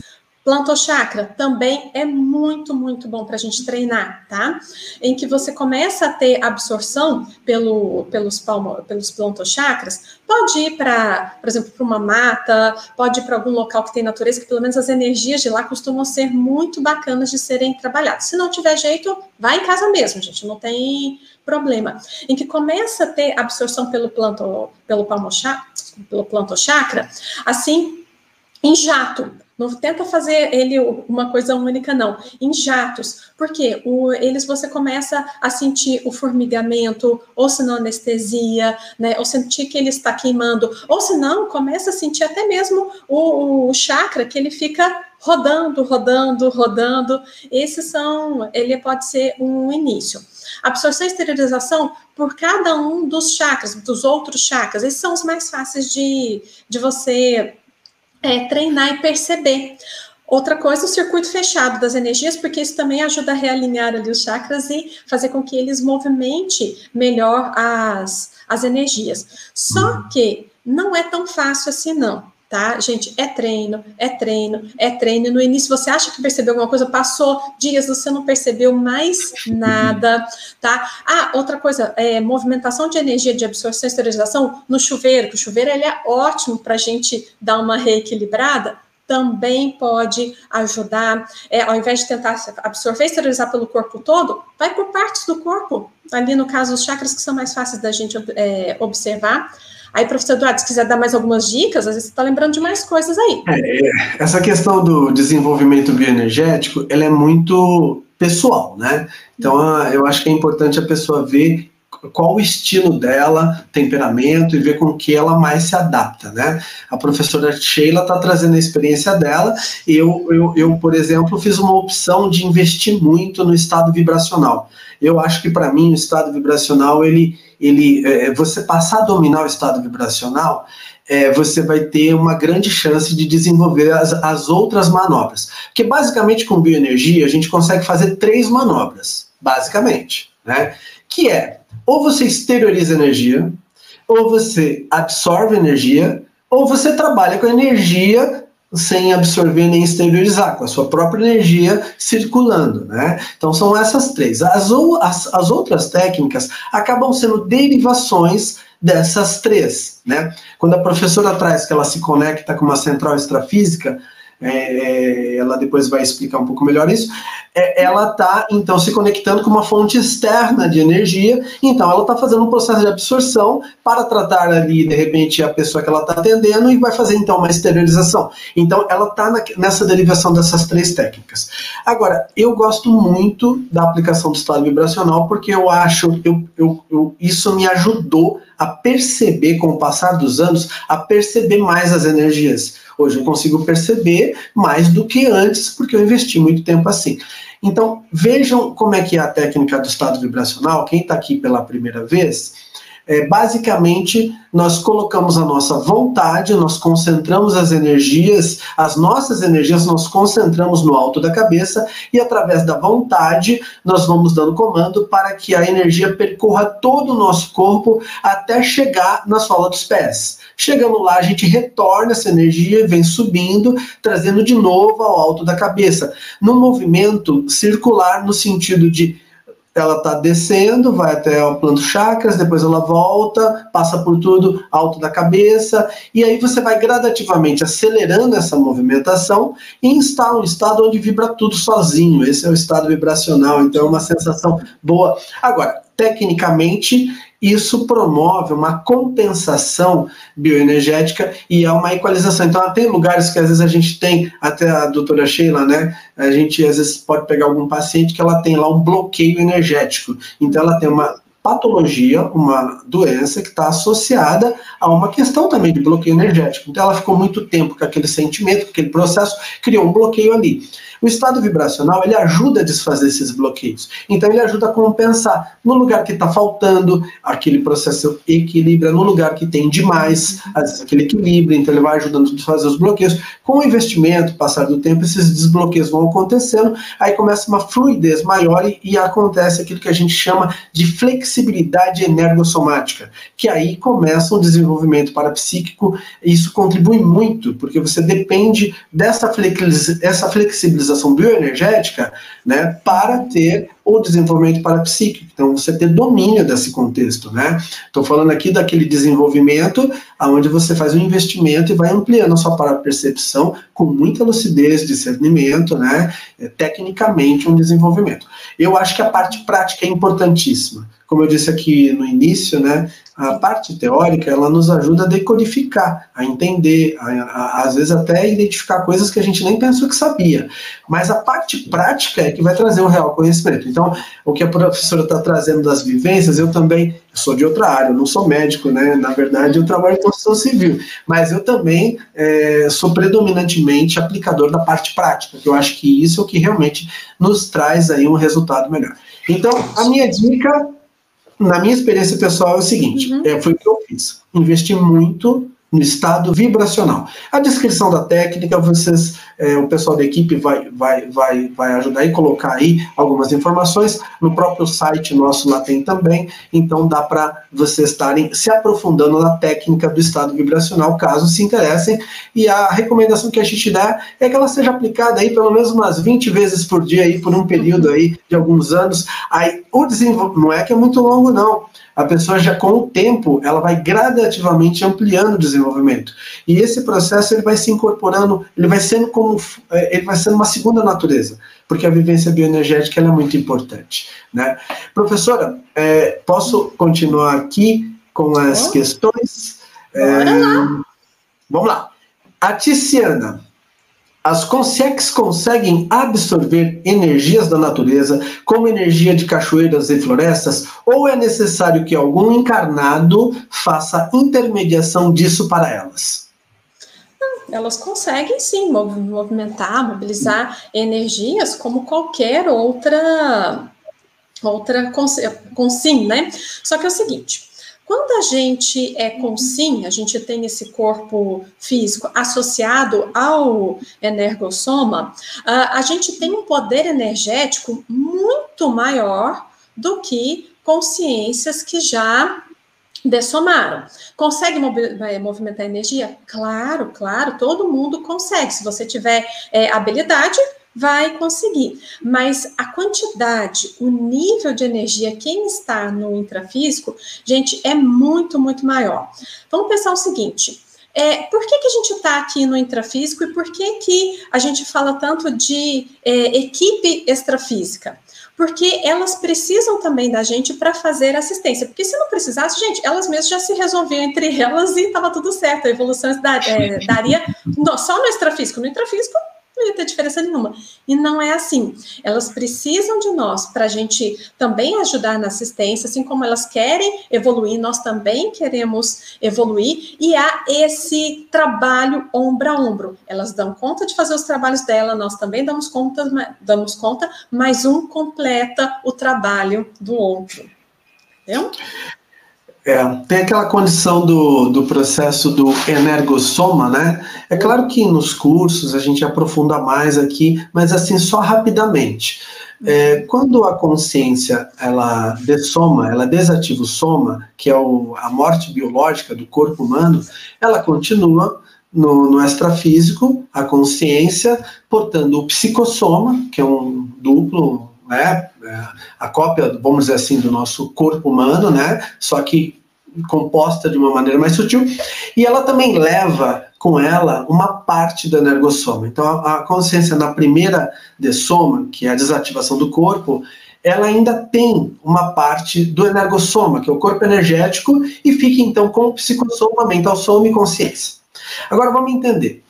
Plantochakra também é muito, muito bom para a gente treinar, tá? Em que você começa a ter absorção pelo, pelos, palmo, pelos plantochakras, pode ir para, por exemplo, para uma mata, pode ir para algum local que tem natureza, que pelo menos as energias de lá costumam ser muito bacanas de serem trabalhadas. Se não tiver jeito, vai em casa mesmo, gente, não tem problema. Em que começa a ter absorção pelo planto, pelo palmochakra, pelo plantochakra, assim, em jato. Não tenta fazer ele uma coisa única, não. Em jatos. Porque o, eles você começa a sentir o formigamento, ou se não anestesia, né? Ou sentir que ele está queimando, ou se não, começa a sentir até mesmo o, o chakra que ele fica rodando, rodando, rodando. Esses são, ele pode ser um início. Absorção e esterilização por cada um dos chakras, dos outros chakras. Esses são os mais fáceis de, de você é, treinar e perceber. Outra coisa, o circuito fechado das energias, porque isso também ajuda a realinhar ali os chakras e fazer com que eles movimentem melhor as, as energias. Só uhum. que não é tão fácil assim, não tá? Gente, é treino, é treino, é treino. No início você acha que percebeu alguma coisa, passou dias, você não percebeu mais nada, tá? Ah, outra coisa, é movimentação de energia de absorção e esterilização no chuveiro, que o chuveiro ele é ótimo para a gente dar uma reequilibrada, também pode ajudar, é, ao invés de tentar absorver e esterilizar pelo corpo todo, vai por partes do corpo, ali no caso os chakras que são mais fáceis da gente é, observar, Aí, professor Eduardo, se quiser dar mais algumas dicas, às vezes você está lembrando de mais coisas aí. É, essa questão do desenvolvimento bioenergético, ela é muito pessoal, né? Então, eu acho que é importante a pessoa ver qual o estilo dela, temperamento e ver com que ela mais se adapta, né? A professora Sheila está trazendo a experiência dela. Eu, eu, eu, por exemplo, fiz uma opção de investir muito no estado vibracional. Eu acho que para mim o estado vibracional ele ele, é, é, você passar a dominar o estado vibracional, é, você vai ter uma grande chance de desenvolver as, as outras manobras. Porque basicamente com bioenergia a gente consegue fazer três manobras, basicamente, né? Que é ou você exterioriza energia, ou você absorve energia, ou você trabalha com energia sem absorver nem exteriorizar, com a sua própria energia circulando, né? Então são essas três. As, as, as outras técnicas acabam sendo derivações dessas três, né? Quando a professora traz que ela se conecta com uma central extrafísica, é, é, ela depois vai explicar um pouco melhor isso, é, ela está então se conectando com uma fonte externa de energia, então ela está fazendo um processo de absorção para tratar ali, de repente, a pessoa que ela está atendendo e vai fazer então uma esterilização. Então ela está nessa derivação dessas três técnicas. Agora, eu gosto muito da aplicação do estado vibracional porque eu acho, eu, eu, eu isso me ajudou a perceber, com o passar dos anos, a perceber mais as energias. Hoje eu consigo perceber mais do que antes, porque eu investi muito tempo assim. Então, vejam como é que é a técnica do estado vibracional. Quem está aqui pela primeira vez, é, basicamente, nós colocamos a nossa vontade, nós concentramos as energias, as nossas energias, nós concentramos no alto da cabeça e, através da vontade, nós vamos dando comando para que a energia percorra todo o nosso corpo até chegar na sola dos pés. Chegando lá, a gente retorna essa energia e vem subindo, trazendo de novo ao alto da cabeça, num movimento circular no sentido de ela está descendo, vai até o plano chakras, depois ela volta, passa por tudo alto da cabeça, e aí você vai gradativamente acelerando essa movimentação e instala um estado onde vibra tudo sozinho. Esse é o estado vibracional, então é uma sensação boa. Agora, tecnicamente, isso promove uma compensação bioenergética e é uma equalização. Então, tem lugares que às vezes a gente tem, até a doutora Sheila, né? A gente às vezes pode pegar algum paciente que ela tem lá um bloqueio energético. Então, ela tem uma patologia, uma doença que está associada a uma questão também de bloqueio energético. Então, ela ficou muito tempo com aquele sentimento, com aquele processo, criou um bloqueio ali. O estado vibracional ele ajuda a desfazer esses bloqueios. Então ele ajuda a compensar. No lugar que está faltando, aquele processo equilibra. No lugar que tem demais, aquele equilíbrio. Então ele vai ajudando a desfazer os bloqueios. Com o investimento, passar do tempo, esses desbloqueios vão acontecendo. Aí começa uma fluidez maior e, e acontece aquilo que a gente chama de flexibilidade energossomática, que aí começa um desenvolvimento parapsíquico. E isso contribui muito, porque você depende dessa flexibilização bioenergética né, para ter o desenvolvimento parapsíquico. Então, você ter domínio desse contexto, né? Estou falando aqui daquele desenvolvimento onde você faz um investimento e vai ampliando a sua parapercepção com muita lucidez, discernimento, né? É, tecnicamente, um desenvolvimento. Eu acho que a parte prática é importantíssima. Como eu disse aqui no início, né? A parte teórica, ela nos ajuda a decodificar, a entender, a, a, às vezes até identificar coisas que a gente nem pensou que sabia. Mas a parte prática é que vai trazer o real conhecimento. Então, o que a professora está trazendo das vivências, eu também eu sou de outra área, eu não sou médico, né? Na verdade, eu trabalho em construção civil, mas eu também é, sou predominantemente aplicador da parte prática, que eu acho que isso é o que realmente nos traz aí um resultado melhor. Então, a minha dica na minha experiência pessoal é o seguinte: uhum. é, foi o que eu fiz. Investi muito no estado vibracional. A descrição da técnica, vocês, é, o pessoal da equipe vai, vai, vai, vai ajudar e colocar aí algumas informações. No próprio site nosso lá tem também, então dá para vocês estarem se aprofundando na técnica do estado vibracional, caso se interessem. E a recomendação que a gente dá é que ela seja aplicada aí pelo menos umas 20 vezes por dia aí por um período aí de alguns anos. Aí o desenvolvimento não é que é muito longo não a pessoa já com o tempo, ela vai gradativamente ampliando o desenvolvimento. E esse processo ele vai se incorporando, ele vai sendo como é, ele vai sendo uma segunda natureza, porque a vivência bioenergética é muito importante, né? Professora, é, posso continuar aqui com as questões? É, lá. Vamos lá. A Tiziana, as consex conseguem absorver energias da natureza, como energia de cachoeiras e florestas, ou é necessário que algum encarnado faça intermediação disso para elas? Elas conseguem sim movimentar, mobilizar energias como qualquer outra outra consim, né? Só que é o seguinte, quando a gente é consim, a gente tem esse corpo físico associado ao energossoma, a gente tem um poder energético muito maior do que consciências que já dessomaram. Consegue é, movimentar energia? Claro, claro, todo mundo consegue. Se você tiver é, habilidade, vai conseguir. Mas a quantidade, o nível de energia, quem está no intrafísico, gente, é muito, muito maior. Vamos pensar o seguinte. É, por que, que a gente está aqui no intrafísico e por que, que a gente fala tanto de é, equipe extrafísica? Porque elas precisam também da gente para fazer assistência. Porque se não precisasse, gente, elas mesmas já se resolviam entre elas e estava tudo certo. A evolução da, é, daria só no extrafísico. No intrafísico, não ia ter diferença nenhuma. E não é assim. Elas precisam de nós para a gente também ajudar na assistência, assim como elas querem evoluir, nós também queremos evoluir, e há esse trabalho ombro a ombro. Elas dão conta de fazer os trabalhos dela, nós também damos conta, damos conta, mas um completa o trabalho do outro. Entendeu? É, tem aquela condição do, do processo do energossoma, né? É claro que nos cursos a gente aprofunda mais aqui, mas assim, só rapidamente. É, quando a consciência ela dessoma, ela desativa o soma, que é o, a morte biológica do corpo humano, ela continua no, no extrafísico, a consciência, portando o psicossoma, que é um duplo, né, é, a cópia, vamos dizer assim, do nosso corpo humano, né, só que composta de uma maneira mais sutil, e ela também leva com ela uma parte do energossoma. Então, a, consciência na primeira dessoma, que é a desativação do corpo, ela ainda tem uma parte do energossoma, que é o corpo energético, e fica então com o psicossoma, mental soma e consciência. Agora vamos entender.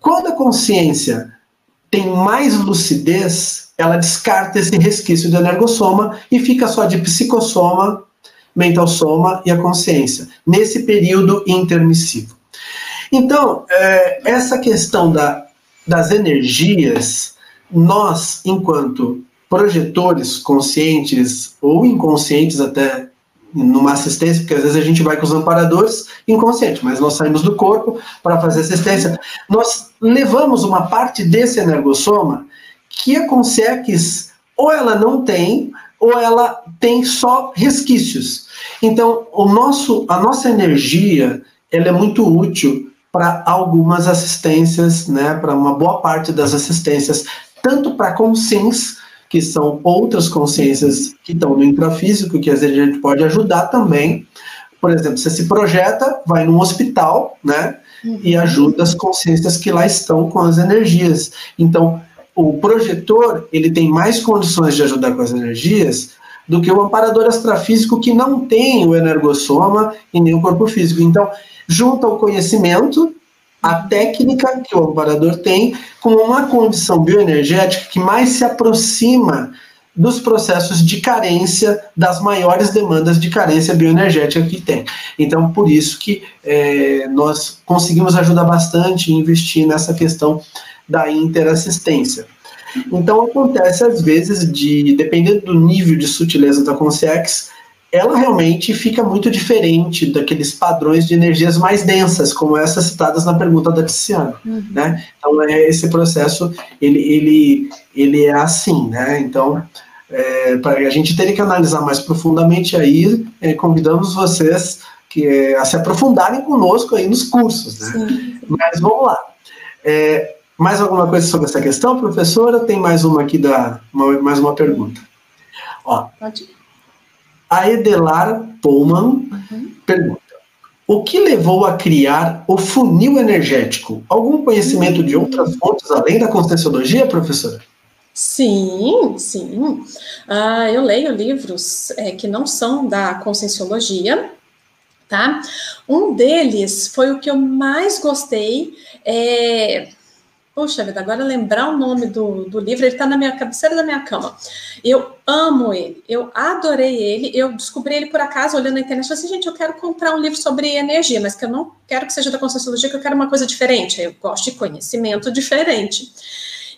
Quando a consciência tem mais lucidez, ela descarta esse resquício do energossoma e fica só de psicossoma, mental soma e a consciência, nesse período intermissivo. Então, é, essa questão da, das energias, nós, enquanto projetores conscientes ou inconscientes até numa assistência, porque às vezes a gente vai com os amparadores inconsciente, mas nós saímos do corpo para fazer assistência. Nós levamos uma parte desse energossoma que a Consex ou ela não tem, ou ela tem só resquícios. Então, o nosso, a nossa energia ela é muito útil para algumas assistências, né, para uma boa parte das assistências, tanto para consciência que são outras consciências que estão no intrafísico, que às vezes a gente pode ajudar também. Por exemplo, você se projeta, vai num hospital, né? Uhum. E ajuda as consciências que lá estão com as energias. Então, o projetor, ele tem mais condições de ajudar com as energias do que o amparador astrafísico que não tem o energossoma e nem o corpo físico. Então, junta o conhecimento a técnica que o amparador tem com uma condição bioenergética que mais se aproxima dos processos de carência, das maiores demandas de carência bioenergética que tem. Então, por isso que é, nós conseguimos ajudar bastante e investir nessa questão da interassistência. Então, acontece às vezes de, dependendo do nível de sutileza da consciência, ela realmente fica muito diferente daqueles padrões de energias mais densas, como essas citadas na pergunta da Tiziana, uhum. né? Então, é, esse processo, ele, ele, ele é assim, né? Então, é, para a gente ter que analisar mais profundamente aí, é, convidamos vocês que, é, a se aprofundarem conosco aí nos cursos, né? Sim. Mas vamos lá. É, mais alguma coisa sobre essa questão, professora? Tem mais uma aqui, da, uma, mais uma pergunta. Ó. A Edelar Pullman uhum. pergunta: O que levou a criar o funil energético? Algum conhecimento de outras fontes além da Conscienciologia, professora? Sim, sim. Uh, eu leio livros é, que não são da Conscienciologia, tá? Um deles foi o que eu mais gostei. É, Poxa vida, agora lembrar o nome do, do livro, ele está na minha cabeceira da minha cama. Eu amo ele, eu adorei ele, eu descobri ele por acaso olhando na internet. Falei assim, gente, eu quero comprar um livro sobre energia, mas que eu não quero que seja da Conscienciologia, que eu quero uma coisa diferente. Eu gosto de conhecimento diferente.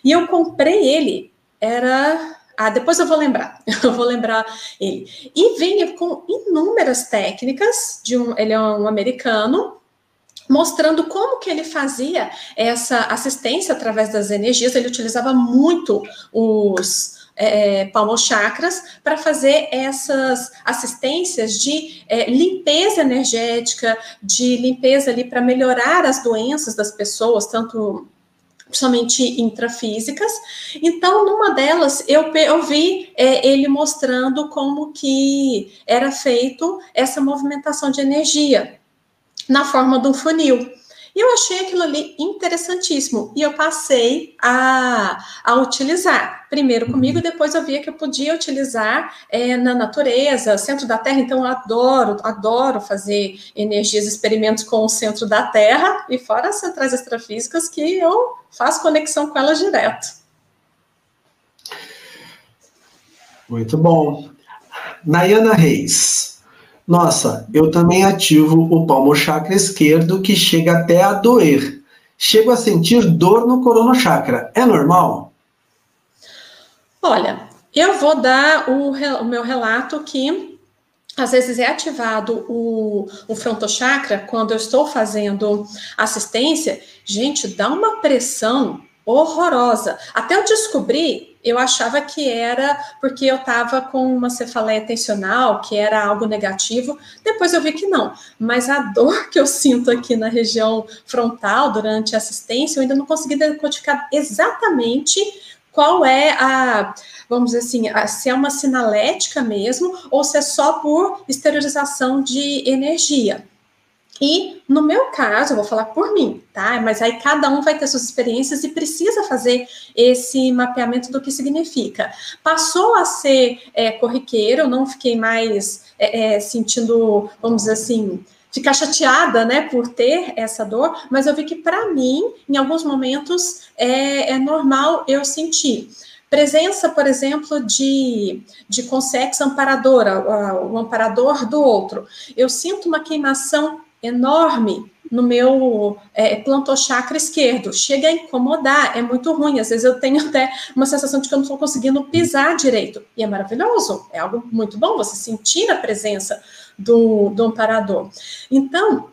E eu comprei ele, era ah, depois eu vou lembrar, eu vou lembrar ele. E vem com inúmeras técnicas de um, ele é um americano, mostrando como que ele fazia essa assistência através das energias. Ele utilizava muito os é, palmochakras para fazer essas assistências de é, limpeza energética, de limpeza ali para melhorar as doenças das pessoas, tanto somente intrafísicas. Então, numa delas, eu, eu vi é, ele mostrando como que era feito essa movimentação de energia na forma de um funil. E eu achei aquilo ali interessantíssimo. E eu passei a, a utilizar. Primeiro comigo, e depois eu via que eu podia utilizar é, na natureza, centro da Terra. Então, eu adoro, adoro fazer energias, experimentos com o centro da Terra, e fora as centrais extrafísicas, que eu faço conexão com elas direto. Muito bom. Nayana Reis. Nossa, eu também ativo o palmo chakra esquerdo que chega até a doer. Chego a sentir dor no corono chakra. É normal? Olha, eu vou dar o, o meu relato que às vezes é ativado o, o frontochakra quando eu estou fazendo assistência. Gente, dá uma pressão horrorosa. Até eu descobrir eu achava que era porque eu estava com uma cefaleia tensional, que era algo negativo. Depois eu vi que não. Mas a dor que eu sinto aqui na região frontal durante a assistência, eu ainda não consegui decodificar exatamente qual é a, vamos dizer assim, a, se é uma sinalética mesmo, ou se é só por exteriorização de energia. E no meu caso, eu vou falar por mim, tá? Mas aí cada um vai ter suas experiências e precisa fazer esse mapeamento do que significa. Passou a ser é, corriqueiro, não fiquei mais é, é, sentindo, vamos dizer assim, ficar chateada, né, por ter essa dor, mas eu vi que para mim, em alguns momentos, é, é normal eu sentir presença, por exemplo, de, de consex amparadora, o amparador do outro. Eu sinto uma queimação enorme no meu é, plantochakra esquerdo. Chega a incomodar, é muito ruim. Às vezes eu tenho até uma sensação de que eu não estou conseguindo pisar direito. E é maravilhoso, é algo muito bom você sentir a presença do, do amparador. Então,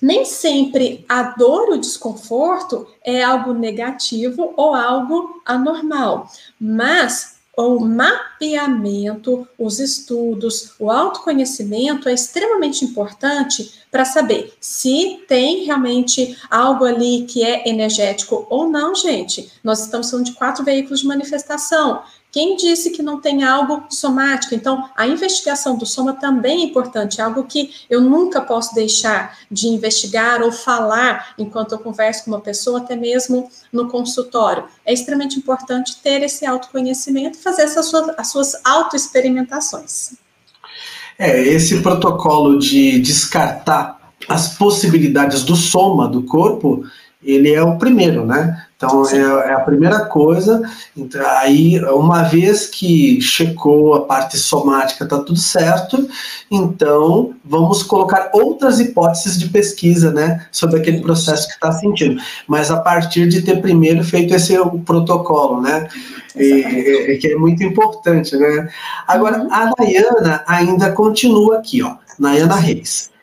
nem sempre a dor, o desconforto é algo negativo ou algo anormal, mas o mapeamento, os estudos, o autoconhecimento é extremamente importante para saber se tem realmente algo ali que é energético ou não, gente. Nós estamos falando de quatro veículos de manifestação. Quem disse que não tem algo somático? Então, a investigação do soma também é importante, algo que eu nunca posso deixar de investigar ou falar enquanto eu converso com uma pessoa, até mesmo no consultório. É extremamente importante ter esse autoconhecimento fazer essas suas, as suas autoexperimentações. É, esse protocolo de descartar as possibilidades do soma do corpo, ele é o primeiro, né? Então é, é, a primeira coisa. Então, aí, uma vez que checou a parte somática, está tudo certo, então vamos colocar outras hipóteses de pesquisa, né, sobre aquele processo que está sentindo. Mas a partir de ter primeiro feito esse o protocolo, né, e, que é muito importante, né. Agora uhum. a Nayana ainda continua aqui, ó, Nayana Reis.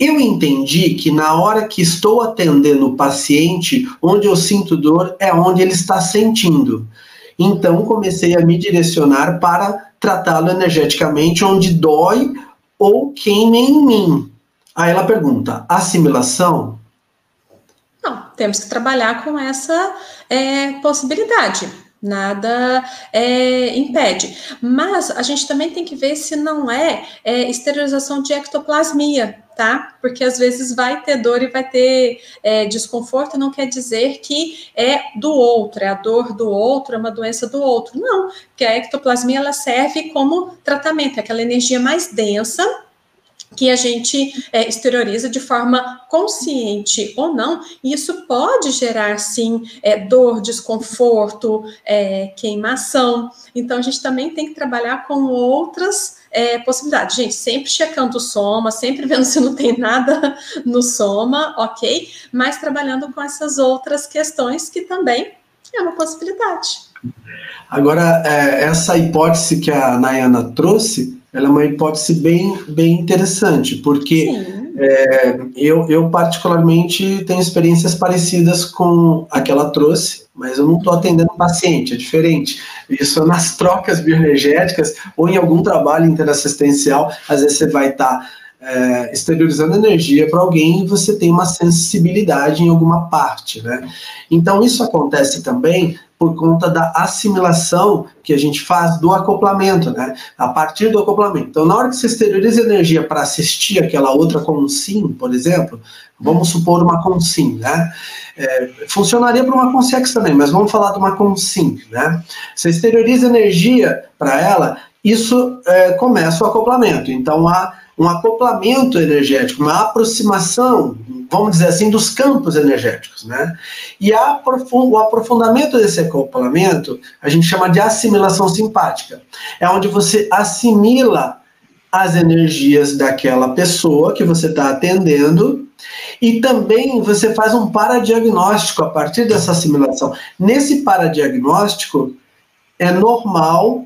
Eu entendi que na hora que estou atendendo o paciente, onde eu sinto dor é onde ele está sentindo. Então comecei a me direcionar para tratá-lo energeticamente onde dói ou queima em mim. Aí ela pergunta: assimilação? Não, temos que trabalhar com essa é, possibilidade. Nada é, impede. Mas a gente também tem que ver se não é, é esterilização de ectoplasmia, tá? Porque às vezes vai ter dor e vai ter é, desconforto, não quer dizer que é do outro, é a dor do outro, é uma doença do outro. Não, porque a ectoplasmia ela serve como tratamento, é aquela energia mais densa que a gente é, exterioriza de forma consciente ou não, e isso pode gerar, sim, é, dor, desconforto, é, queimação. Então, a gente também tem que trabalhar com outras é, possibilidades. Gente, sempre checando o soma, sempre vendo se não tem nada no soma, ok? Mas trabalhando com essas outras questões que também é uma possibilidade. Agora, é, essa hipótese que a Nayana trouxe, ela é uma hipótese bem, bem interessante, porque é, eu, eu, particularmente, tenho experiências parecidas com a que ela trouxe, mas eu não estou atendendo paciente, é diferente. Isso é nas trocas bioenergéticas ou em algum trabalho interassistencial, às vezes você vai estar. Tá, é, exteriorizando energia para alguém você tem uma sensibilidade em alguma parte, né? Então isso acontece também por conta da assimilação que a gente faz do acoplamento, né? A partir do acoplamento. Então, na hora que você exterioriza energia para assistir aquela outra consim, por exemplo, vamos supor uma consim, né? É, funcionaria para uma consex também, mas vamos falar de uma consim, né? Você exterioriza energia para ela, isso é, começa o acoplamento. Então, há um acoplamento energético, uma aproximação, vamos dizer assim, dos campos energéticos, né? E o aprofundamento desse acoplamento a gente chama de assimilação simpática. É onde você assimila as energias daquela pessoa que você está atendendo e também você faz um paradiagnóstico a partir dessa assimilação. Nesse paradiagnóstico, é normal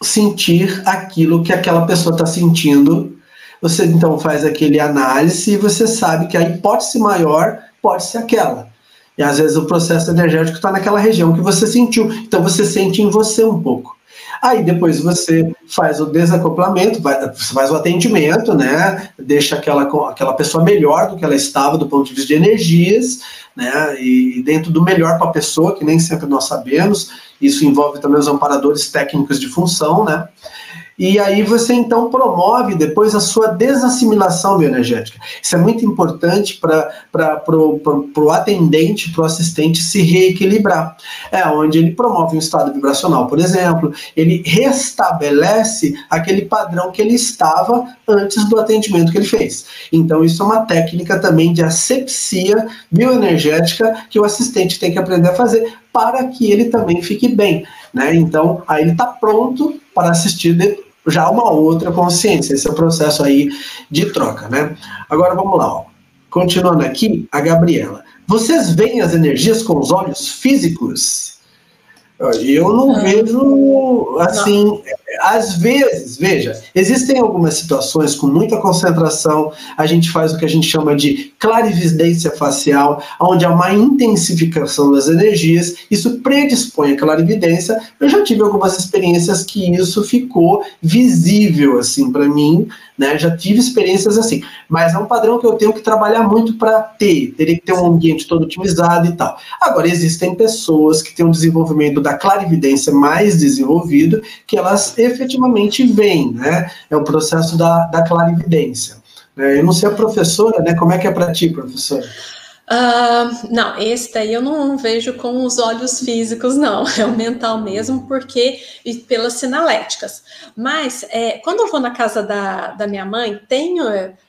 sentir aquilo que aquela pessoa está sentindo. Você então faz aquele análise e você sabe que a hipótese maior pode ser aquela. E às vezes o processo energético está naquela região que você sentiu. Então você sente em você um pouco. Aí depois você faz o desacoplamento, vai, você faz o atendimento, né? Deixa aquela, aquela pessoa melhor do que ela estava do ponto de vista de energias, né? E dentro do melhor para a pessoa, que nem sempre nós sabemos, isso envolve também os amparadores técnicos de função, né? E aí você então promove depois a sua desassimilação bioenergética. Isso é muito importante para o atendente, para o assistente se reequilibrar. É onde ele promove um estado vibracional, por exemplo, ele restabelece aquele padrão que ele estava antes do atendimento que ele fez. Então, isso é uma técnica também de asepsia bioenergética que o assistente tem que aprender a fazer para que ele também fique bem. Né? Então, aí ele está pronto para assistir já uma outra consciência. Esse é o processo aí de troca, né? Agora vamos lá, ó. continuando aqui, a Gabriela. Vocês veem as energias com os olhos físicos? Eu não é. vejo assim. Às vezes, veja, existem algumas situações com muita concentração, a gente faz o que a gente chama de clarividência facial, onde há uma intensificação das energias, isso predispõe a clarividência. Eu já tive algumas experiências que isso ficou visível assim para mim, né? Já tive experiências assim, mas é um padrão que eu tenho que trabalhar muito para ter. Teria que ter um ambiente todo otimizado e tal. Agora, existem pessoas que têm um desenvolvimento da clarividência mais desenvolvido, que elas efetivamente veem, né? É o processo da, da clarividência. É, eu não sei a professora, né? Como é que é para ti, professora? Uh, não, esse daí eu não vejo com os olhos físicos, não. É o mental mesmo, porque e pelas sinaléticas. Mas é, quando eu vou na casa da, da minha mãe, tenho.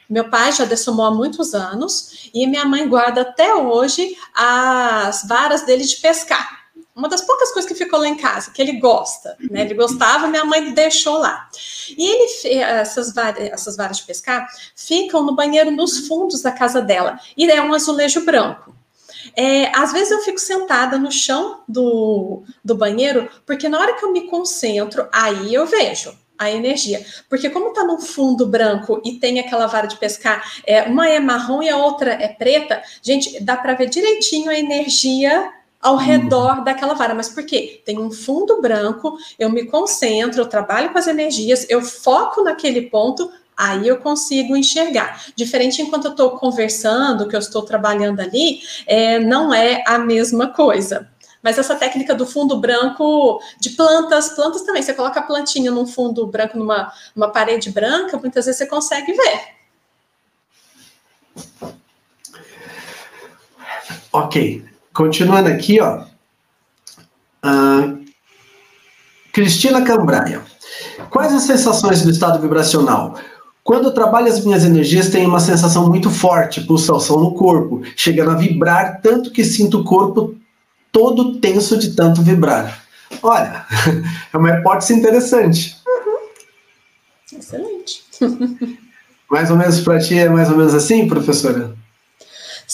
Meu pai já dessumou há muitos anos e minha mãe guarda até hoje as varas dele de pescar uma das poucas coisas que ficou lá em casa, que ele gosta, né? Ele gostava, minha mãe deixou lá. E ele, essas varas, essas varas de pescar ficam no banheiro nos fundos da casa dela. E é um azulejo branco. É, às vezes eu fico sentada no chão do, do banheiro, porque na hora que eu me concentro, aí eu vejo a energia. Porque como tá no fundo branco e tem aquela vara de pescar, é, uma é marrom e a outra é preta, gente, dá para ver direitinho a energia ao redor daquela vara. Mas por quê? Tem um fundo branco, eu me concentro, eu trabalho com as energias, eu foco naquele ponto, aí eu consigo enxergar. Diferente enquanto eu estou conversando, que eu estou trabalhando ali, é, não é a mesma coisa. Mas essa técnica do fundo branco de plantas, plantas também, você coloca a plantinha num fundo branco, numa, numa parede branca, muitas vezes você consegue ver. Ok. Continuando aqui, ó. Uh, Cristina Cambraia. Quais as sensações do estado vibracional? Quando eu trabalho as minhas energias, tenho uma sensação muito forte, pulsação no corpo, chegando a vibrar tanto que sinto o corpo todo tenso de tanto vibrar. Olha, é uma hipótese interessante. Uhum. Excelente. mais ou menos para ti é mais ou menos assim, professora?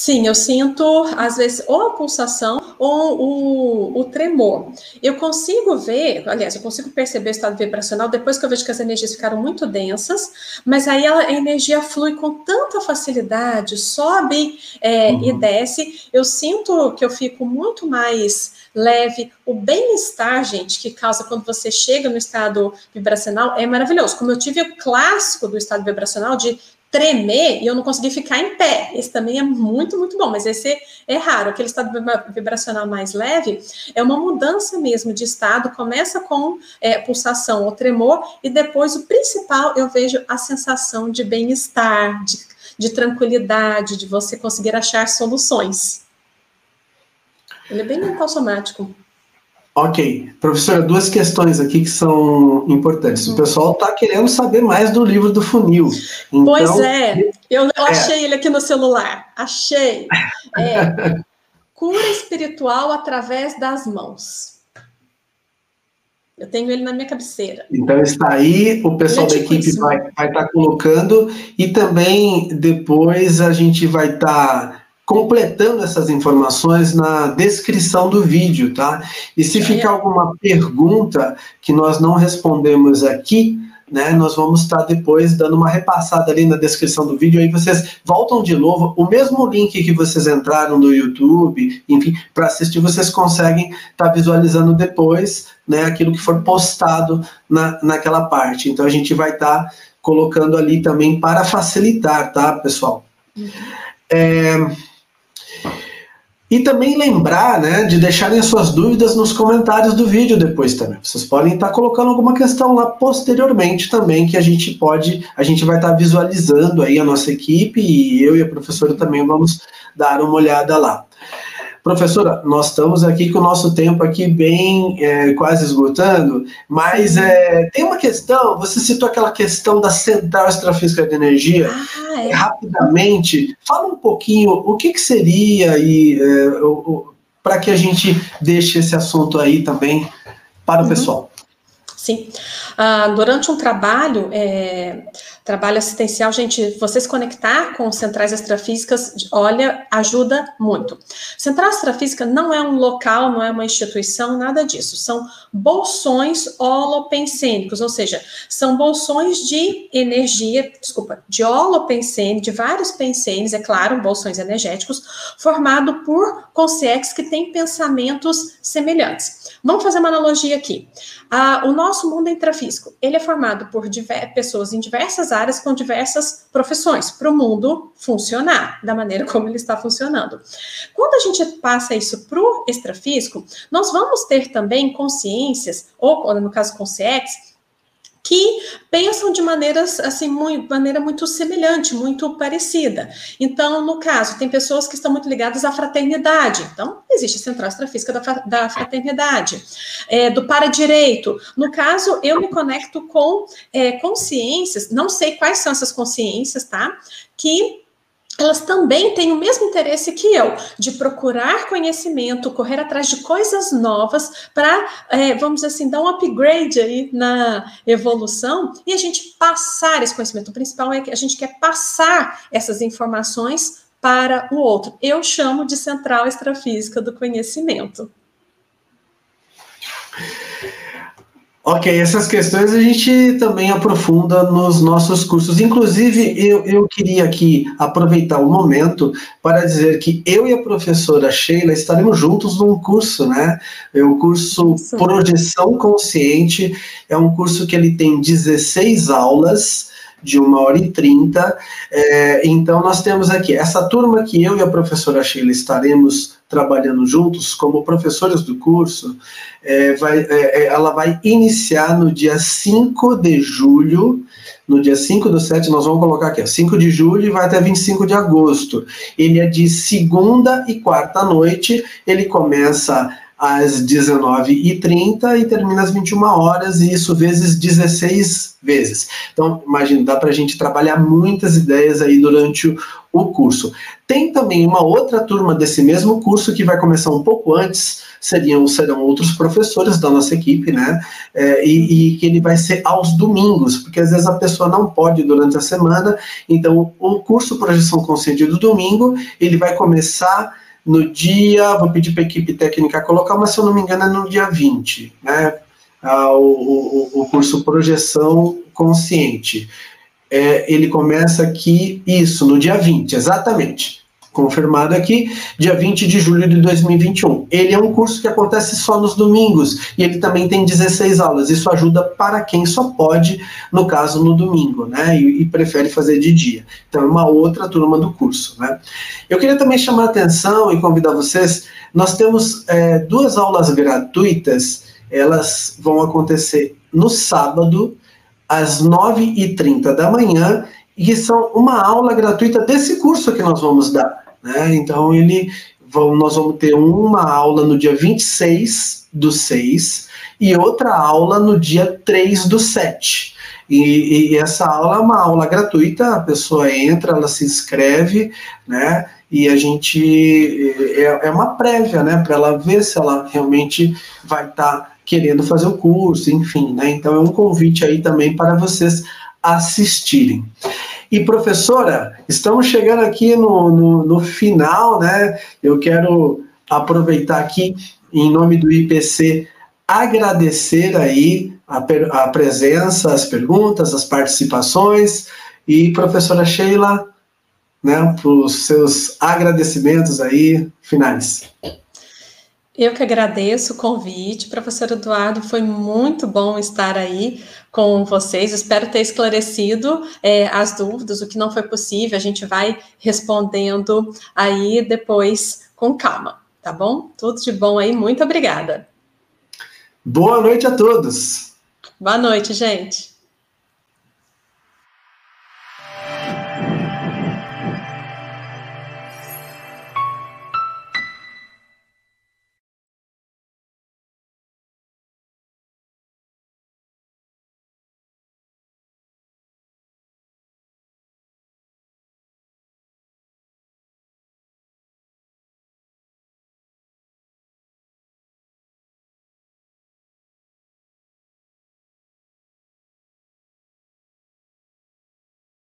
Sim, eu sinto, às vezes, ou a pulsação ou o, o tremor. Eu consigo ver, aliás, eu consigo perceber o estado vibracional depois que eu vejo que as energias ficaram muito densas, mas aí ela, a energia flui com tanta facilidade, sobe é, uhum. e desce. Eu sinto que eu fico muito mais leve. O bem-estar, gente, que causa quando você chega no estado vibracional é maravilhoso. Como eu tive o clássico do estado vibracional de tremer e eu não consegui ficar em pé. Esse também é muito, muito bom, mas esse é raro. Aquele estado vibracional mais leve é uma mudança mesmo de estado, começa com é, pulsação ou tremor, e depois o principal eu vejo a sensação de bem-estar, de, de tranquilidade, de você conseguir achar soluções. Ele é bem mental somático. Ok. Professora, duas questões aqui que são importantes. O hum. pessoal está querendo saber mais do livro do funil. Então, pois é, eu, eu é. achei ele aqui no celular. Achei. É, cura espiritual através das mãos. Eu tenho ele na minha cabeceira. Então está aí, o pessoal da equipe vai estar tá colocando e também depois a gente vai estar tá completando essas informações na descrição do vídeo, tá? E se ficar alguma pergunta que nós não respondemos aqui, né, nós vamos estar depois dando uma repassada ali na descrição do vídeo, aí vocês voltam de novo, o mesmo link que vocês entraram do YouTube, enfim, para assistir, vocês conseguem estar tá visualizando depois, né, aquilo que for postado na, naquela parte. Então a gente vai estar tá colocando ali também para facilitar, tá, pessoal? Uhum. É, e também lembrar, né, de deixarem suas dúvidas nos comentários do vídeo depois também. Vocês podem estar colocando alguma questão lá posteriormente também, que a gente pode, a gente vai estar visualizando aí a nossa equipe e eu e a professora também vamos dar uma olhada lá. Professora, nós estamos aqui com o nosso tempo aqui bem é, quase esgotando, mas é, tem uma questão, você citou aquela questão da central extrafísica de energia. Ah, é. Rapidamente, fala um pouquinho o que, que seria e é, para que a gente deixe esse assunto aí também para o uhum. pessoal. Sim. Ah, durante um trabalho, é, Trabalho assistencial, gente, você se conectar com centrais extrafísicas, olha, ajuda muito. Central extrafísica não é um local, não é uma instituição, nada disso. São bolsões holopensênicos, ou seja, são bolsões de energia, desculpa, de holopensene, de vários pensenes, é claro, bolsões energéticos, formado por consciex que têm pensamentos semelhantes. Vamos fazer uma analogia aqui. Ah, o nosso mundo intrafísico, ele é formado por pessoas em diversas áreas com diversas profissões, para o mundo funcionar da maneira como ele está funcionando. Quando a gente passa isso para o extrafísico, nós vamos ter também consciências, ou no caso consciências, que pensam de maneiras assim, muito, maneira muito semelhante, muito parecida. Então, no caso, tem pessoas que estão muito ligadas à fraternidade. Então, existe a central extrafísica da, da fraternidade, é, do para-direito. No caso, eu me conecto com é, consciências, não sei quais são essas consciências, tá? Que elas também têm o mesmo interesse que eu, de procurar conhecimento, correr atrás de coisas novas para, é, vamos dizer assim, dar um upgrade aí na evolução e a gente passar esse conhecimento. O principal é que a gente quer passar essas informações para o outro. Eu chamo de central extrafísica do conhecimento. Ok, essas questões a gente também aprofunda nos nossos cursos. Inclusive, eu, eu queria aqui aproveitar o momento para dizer que eu e a professora Sheila estaremos juntos num curso, né? É o curso. Projeção Consciente, é um curso que ele tem 16 aulas de uma hora e trinta. É, então, nós temos aqui essa turma que eu e a professora Sheila estaremos trabalhando juntos como professores do curso, é, vai, é, é ela vai iniciar no dia 5 de julho, no dia 5 do 7, nós vamos colocar aqui, ó, 5 de julho e vai até 25 de agosto. Ele é de segunda e quarta noite, ele começa às 19h30 e termina às 21 horas, e isso vezes 16 vezes. Então, imagina, dá para a gente trabalhar muitas ideias aí durante o, o, curso. Tem também uma outra turma desse mesmo curso que vai começar um pouco antes, seriam, serão outros professores da nossa equipe, né? É, e, e que ele vai ser aos domingos, porque às vezes a pessoa não pode durante a semana, então o curso Projeção Consciente do domingo, ele vai começar no dia, vou pedir para a equipe técnica colocar, mas se eu não me engano é no dia 20, né? Ah, o, o, o, curso Projeção Consciente. É, ele começa aqui, isso, no dia 20, exatamente confirmado aqui, dia 20 de julho de 2021. Ele é um curso que acontece só nos domingos e ele também tem 16 aulas. Isso ajuda para quem só pode, no caso, no domingo, né? E, e prefere fazer de dia. Então, é uma outra turma do curso, né? Eu queria também chamar a atenção e convidar vocês. Nós temos é, duas aulas gratuitas, elas vão acontecer no sábado, às 9h30 da manhã, e que são uma aula gratuita desse curso que nós vamos dar. Né? Então, ele, nós vamos ter uma aula no dia 26 do 6 e outra aula no dia 3 do 7. E, e, essa aula é uma aula gratuita, a pessoa entra, ela se inscreve, né? E a gente é, é uma prévia, né? Para ela ver se ela realmente vai estar tá querendo fazer o curso, enfim, né? Então é um convite aí também para vocês assistirem. E professora, estamos chegando aqui no, no, no final, né? Eu quero aproveitar aqui, em nome do IPC, agradecer aí a, a presença, as perguntas, as participações. E professora Sheila, né, para os seus agradecimentos aí finais. Eu que agradeço o convite, professor Eduardo, foi muito bom estar aí com vocês. Espero ter esclarecido é, as dúvidas, o que não foi possível, a gente vai respondendo aí depois com calma, tá bom? Tudo de bom aí, muito obrigada. Boa noite a todos. Boa noite, gente.